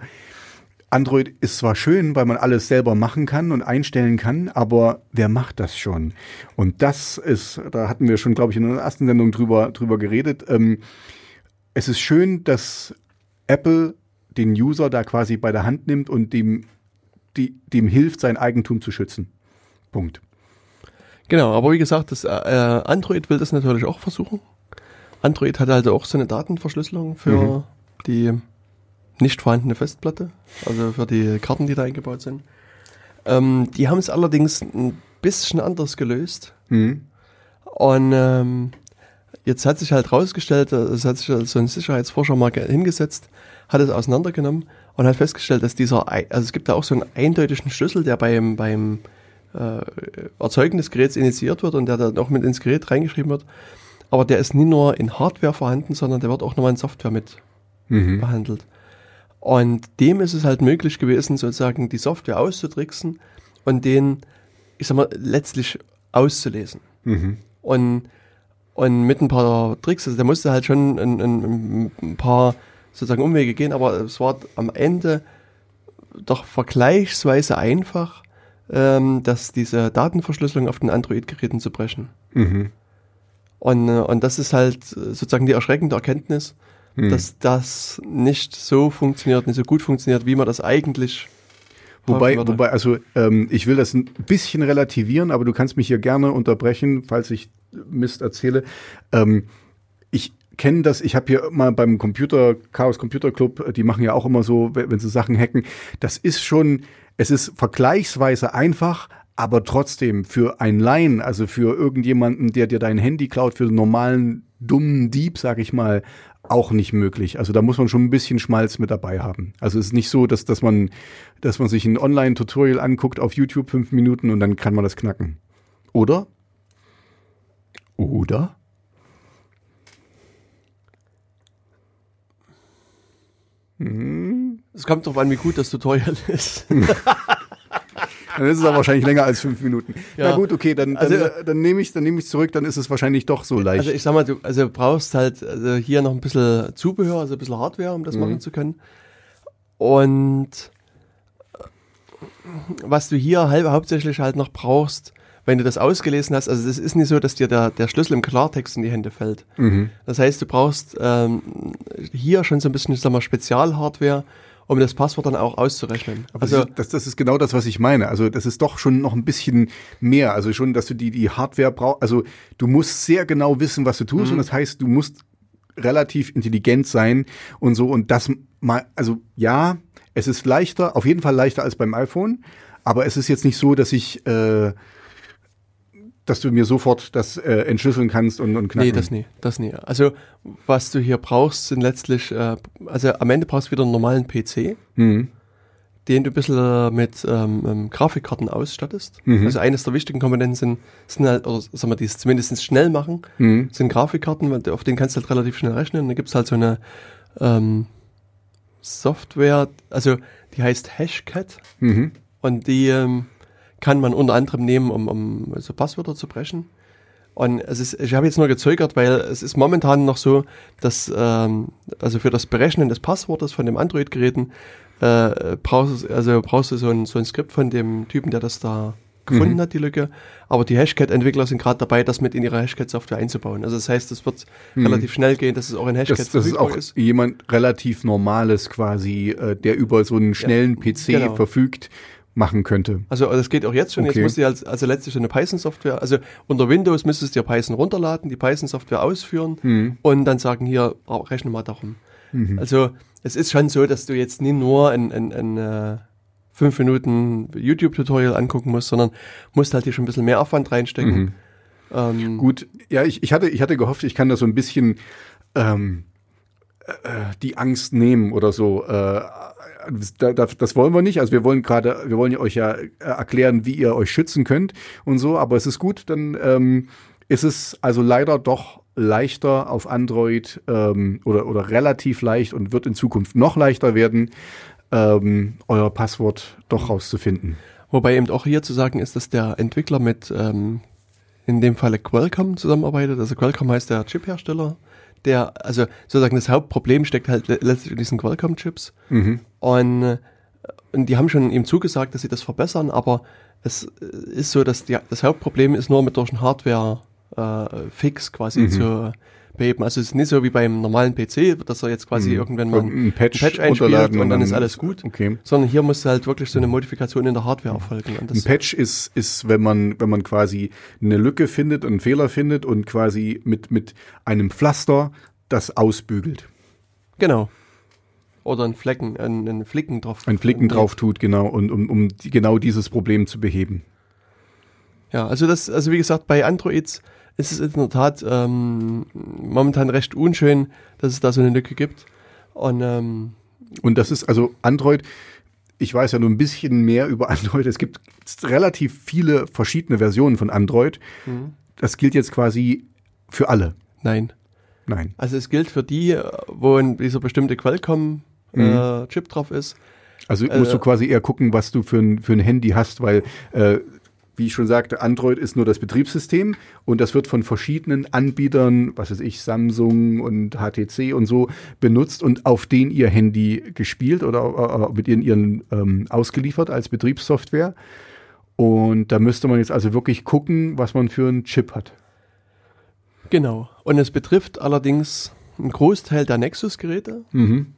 Android ist zwar schön, weil man alles selber machen kann und einstellen kann, aber wer macht das schon? Und das ist, da hatten wir schon, glaube ich, in der ersten Sendung drüber, drüber geredet. Ähm, es ist schön, dass Apple den User da quasi bei der Hand nimmt und dem, die, dem hilft, sein Eigentum zu schützen. Punkt. Genau, aber wie gesagt, das, äh, Android will das natürlich auch versuchen. Android hat also auch so eine Datenverschlüsselung für Mhm. die nicht vorhandene Festplatte, also für die Karten, die da eingebaut sind. Ähm, die haben es allerdings ein bisschen anders gelöst. Mhm. Und ähm, jetzt hat sich halt rausgestellt, äh, es hat sich so ein Sicherheitsforscher mal ge- hingesetzt, hat es auseinandergenommen und hat festgestellt, dass dieser, also es gibt da auch so einen eindeutigen Schlüssel, der beim, beim äh, Erzeugen des Geräts initiiert wird und der dann auch mit ins Gerät reingeschrieben wird. Aber der ist nie nur in Hardware vorhanden, sondern der wird auch nochmal in Software mit Mhm. behandelt. Und dem ist es halt möglich gewesen, sozusagen die Software auszutricksen und den, ich sag mal, letztlich auszulesen. Mhm. Und, und mit ein paar Tricks, also der musste halt schon ein, ein, ein paar sozusagen Umwege gehen, aber es war am Ende doch vergleichsweise einfach, ähm, dass diese Datenverschlüsselung auf den Android-Geräten zu brechen. Mhm. Und, äh, und das ist halt äh, sozusagen die erschreckende Erkenntnis, Mhm. dass das nicht so funktioniert, nicht so gut funktioniert, wie man das eigentlich Wobei, wobei, also ähm, ich will das ein bisschen relativieren, aber du kannst mich hier gerne unterbrechen, falls ich Mist erzähle. Ähm, ich kenne das, ich habe hier mal beim Computer, Chaos Computer Club, äh, die machen ja auch immer so, wenn wenn sie Sachen hacken. Das ist schon, es ist vergleichsweise einfach, aber trotzdem für ein Laien, also für irgendjemanden, der dir dein Handy klaut, für einen normalen dummen Dieb, sag ich mal, auch nicht möglich. Also da muss man schon ein bisschen Schmalz mit dabei haben. Also es ist nicht so, dass, dass man, dass man sich ein Online-Tutorial anguckt auf YouTube fünf Minuten und dann kann man das knacken. Oder? Oder? Es kommt drauf an, wie gut das Tutorial ist. Dann ist es aber wahrscheinlich länger als fünf Minuten. Ja. Na gut, okay, dann, dann, Also- äh, dann nehme ich dann nehme ich zurück, dann ist es wahrscheinlich doch so leicht. Also ich sag mal, du also brauchst halt also hier noch ein bisschen Zubehör, also ein bisschen Hardware, um das Mhm. machen zu können. Und äh, was du hier halb, hauptsächlich halt noch brauchst, wenn du das ausgelesen hast, also es ist nicht so, dass dir der, der Schlüssel im Klartext in die Hände fällt. mhm. Das heißt, du brauchst ähm, hier schon so ein bisschen, ich sag mal, Spezialhardware, um das Passwort dann auch auszurechnen. Aber also das, ist- das, ist genau das, was ich meine. Also das ist doch schon noch ein bisschen mehr. Also schon, dass du die, die Hardware brauchst. Also du musst sehr genau wissen, was du tust. Und das heißt, du musst relativ intelligent sein und so. Und das mal, also ja, es ist leichter, auf jeden Fall leichter als beim iPhone. Aber es ist jetzt nicht so, dass ich, äh, dass du mir sofort das äh, entschlüsseln kannst und, und knacken. Nee, das nie, das nie. Also was du hier brauchst, sind letztlich, äh, also am Ende brauchst du wieder einen normalen PC, Mhm. den du ein bisschen äh, mit ähm, ähm, Grafikkarten ausstattest. Mhm. Also eines der wichtigen Komponenten sind, sind halt, oder sagen wir, die es zumindest schnell machen, Mhm. sind Grafikkarten, weil auf denen kannst du halt relativ schnell rechnen. Da gibt's halt so eine ähm, Software, also die heißt Hashcat Mhm. und die ähm, kann man unter anderem nehmen, um, um so Passwörter zu brechen. Und es ist, ich habe jetzt nur gezögert, weil es ist momentan noch so, dass ähm, also für das Berechnen des Passwortes von dem Android-Geräten äh, brauchst, du- also brauchst du so ein, so ein Skript von dem Typen, der das da gefunden Mhm. hat, die Lücke. Aber die Hashcat-Entwickler sind gerade dabei, das mit in ihre Hashcat-Software einzubauen. Also das heißt, es wird relativ schnell gehen, dass es auch in Hashcat Mhm. Das, das ist auch jemand relativ Normales quasi, äh, der über so einen schnellen PC genau. verfügt, machen könnte. Also das geht auch jetzt schon. Okay. Jetzt musst du ja als, also letztlich so eine Python-Software, also unter Windows müsstest du dir Python runterladen, die Python-Software ausführen Mhm. und dann sagen, hier, oh, rechne mal darum. Also es ist schon so, dass du jetzt nicht nur ein, ein, ein äh, fünf Minuten YouTube-Tutorial angucken musst, sondern musst halt hier schon ein bisschen mehr Aufwand reinstecken. Mhm. Ähm, Gut, ja, ich, ich, hatte, ich hatte gehofft, ich kann da so ein bisschen ähm, äh, die Angst nehmen oder so. Äh, da, da, das wollen wir nicht. Also wir wollen gerade, wir wollen euch ja äh, erklären, wie ihr euch schützen könnt und so, aber es ist gut, dann ähm, ist es also leider doch leichter auf Android ähm, oder, oder relativ leicht und wird in Zukunft noch leichter werden, ähm, euer Passwort doch rauszufinden. Wobei eben auch hier zu sagen ist, dass der Entwickler mit ähm, in dem Falle Qualcomm zusammenarbeitet. Also Qualcomm heißt der Chiphersteller, der, also sozusagen das Hauptproblem steckt halt le- letztlich in diesen Qualcomm-Chips. Mhm. Und, äh, und die haben schon ihm zugesagt, dass sie das verbessern, aber es äh, ist so, dass die, das Hauptproblem ist nur mit durch einen Hardware-Fix quasi Mhm. zu beheben. Also es ist nicht so wie beim normalen PC, dass er jetzt quasi Mhm. irgendwann mal Ein Patch einspielt runterladen und und dann ist alles gut. Okay. Sondern hier muss halt wirklich so eine Modifikation in der Hardware erfolgen. Ein Patch ist, ist, wenn man, wenn man quasi eine Lücke findet, einen Fehler findet und quasi mit, mit einem Pflaster das ausbügelt. genau. Oder ein Flecken, ein, ein Flicken drauf. Ein Flicken drauf tut, genau, und um, um die, genau dieses Problem zu beheben. Ja, also das, also wie gesagt, bei Androids ist es in der Tat ähm, momentan recht unschön, dass es da so eine Lücke gibt. Und ähm, Und das ist also Android. Ich weiß ja nur ein bisschen mehr über Android. Es gibt relativ viele verschiedene Versionen von Android. Das gilt jetzt quasi für alle. nein. Nein. Also es gilt für die, äh, wo dieser bestimmte Qualcomm-Chip drauf ist. Also Äh, musst du quasi eher gucken, was du für ein, für ein Handy hast, weil, äh, wie ich schon sagte, Android ist nur das Betriebssystem und das wird von verschiedenen Anbietern, was weiß ich, Samsung und HTC und so, benutzt und auf den ihr Handy gespielt oder äh, mit ihren, ihren ähm, ausgeliefert als Betriebssoftware. Und da müsste man jetzt also wirklich gucken, was man für einen Chip hat. Genau. Und es betrifft allerdings einen Großteil der Nexus-Geräte. Mhm.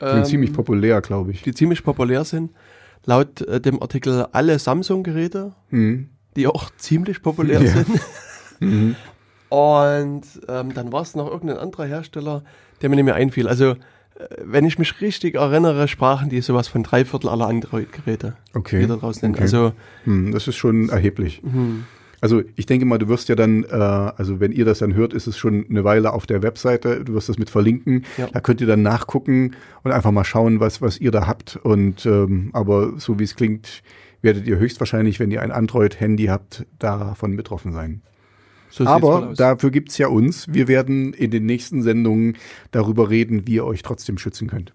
Die sind ähm, ziemlich populär, glaube ich. die ziemlich populär sind. Laut äh, dem Artikel alle Samsung-Geräte, Mhm. die auch ziemlich populär Ja. sind. Mhm. Und ähm, dann war es noch irgendein anderer Hersteller, der mir nicht mehr einfiel. Also, äh, wenn ich mich richtig erinnere, sprachen die sowas von drei Viertel aller Android-Geräte, Okay. die da draußen sind. Okay. Also, Hm, das ist schon erheblich. hm, Also ich denke mal, du wirst ja dann, äh, also wenn ihr das dann hört, ist es schon eine Weile auf der Webseite. Du wirst das mit verlinken. Ja. Da könnt ihr dann nachgucken und einfach mal schauen, was, was ihr da habt. Und ähm, aber so wie es klingt, werdet ihr höchstwahrscheinlich, wenn ihr ein Android-Handy habt, davon betroffen sein. so aber dafür gibt's ja uns. Wir werden in den nächsten Sendungen darüber reden, wie ihr euch trotzdem schützen könnt.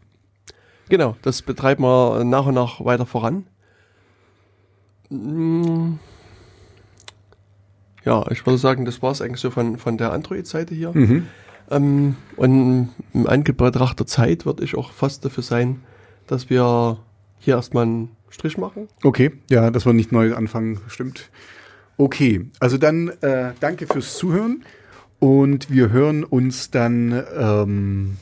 Genau, das betreiben wir nach und nach weiter voran. Mm. Ja, ich würde sagen, das war es eigentlich so von, von der Android-Seite hier. Mhm. Ähm, und im Anbetracht der Zeit würde ich auch fast dafür sein, dass wir hier erstmal einen Strich machen. Okay, ja, dass wir nicht neu anfangen, stimmt. Okay, also dann äh, danke fürs Zuhören und wir hören uns dann ähm,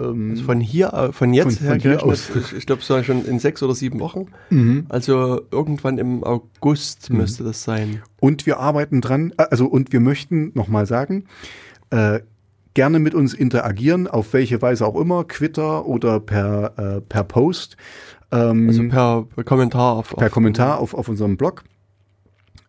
ähm, Also von hier, au- von jetzt Von- her von hier aus. ich, ich glaube, so schon in sechs oder sieben Wochen. mhm. Also irgendwann im August müsste das sein. und wir arbeiten dran, äh, also und wir möchten nochmal sagen, äh, gerne mit uns interagieren, auf welche Weise auch immer, Twitter oder per, äh, per Post. Ähm, Also per Kommentar auf, per auf Kommentar auf, auf unserem Blog.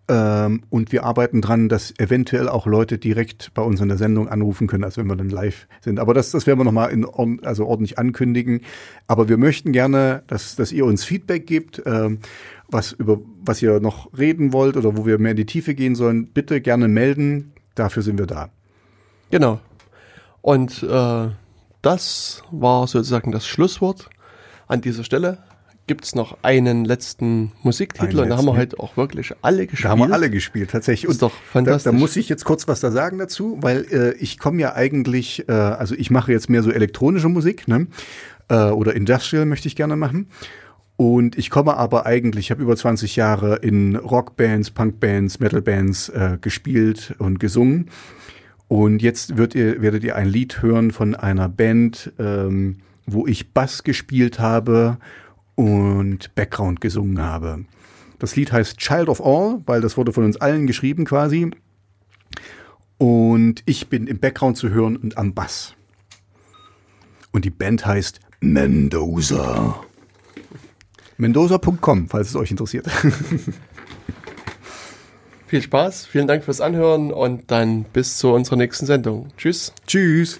Ähm, und wir arbeiten dran, dass eventuell auch Leute direkt bei uns in der Sendung anrufen können, als wenn wir dann live sind. Aber das, das werden wir nochmal in, also ordentlich ankündigen. Aber wir möchten gerne, dass, dass ihr uns Feedback gebt, ähm, was über was ihr noch reden wollt oder wo wir mehr in die Tiefe gehen sollen. Bitte gerne melden. Dafür sind wir da. Genau. Und äh, das war sozusagen das Schlusswort an dieser Stelle gibt es noch einen letzten Musiktitel einen und da haben wir heute auch wirklich alle gespielt. Da haben wir alle gespielt, tatsächlich. Ist und doch fantastisch. Da, da, muss ich jetzt kurz was da sagen dazu, weil äh, ich komme ja eigentlich, äh, also ich mache jetzt mehr so elektronische Musik, ne? Äh, oder Industrial möchte ich gerne machen. Und ich komme aber eigentlich, ich habe über 20 Jahre in Rockbands, Punkbands, Metalbands äh, gespielt und gesungen. Und jetzt wird ihr, werdet ihr ein Lied hören von einer Band, ähm, wo ich Bass gespielt habe und Background gesungen habe. Das Lied heißt Child of All, weil das wurde von uns allen geschrieben quasi. Und ich bin im Background zu hören und am Bass. Und die Band heißt Mendoza. Mendoza.com, falls es euch interessiert. Viel Spaß, vielen Dank fürs Anhören und dann bis zu unserer nächsten Sendung. Tschüss. Tschüss.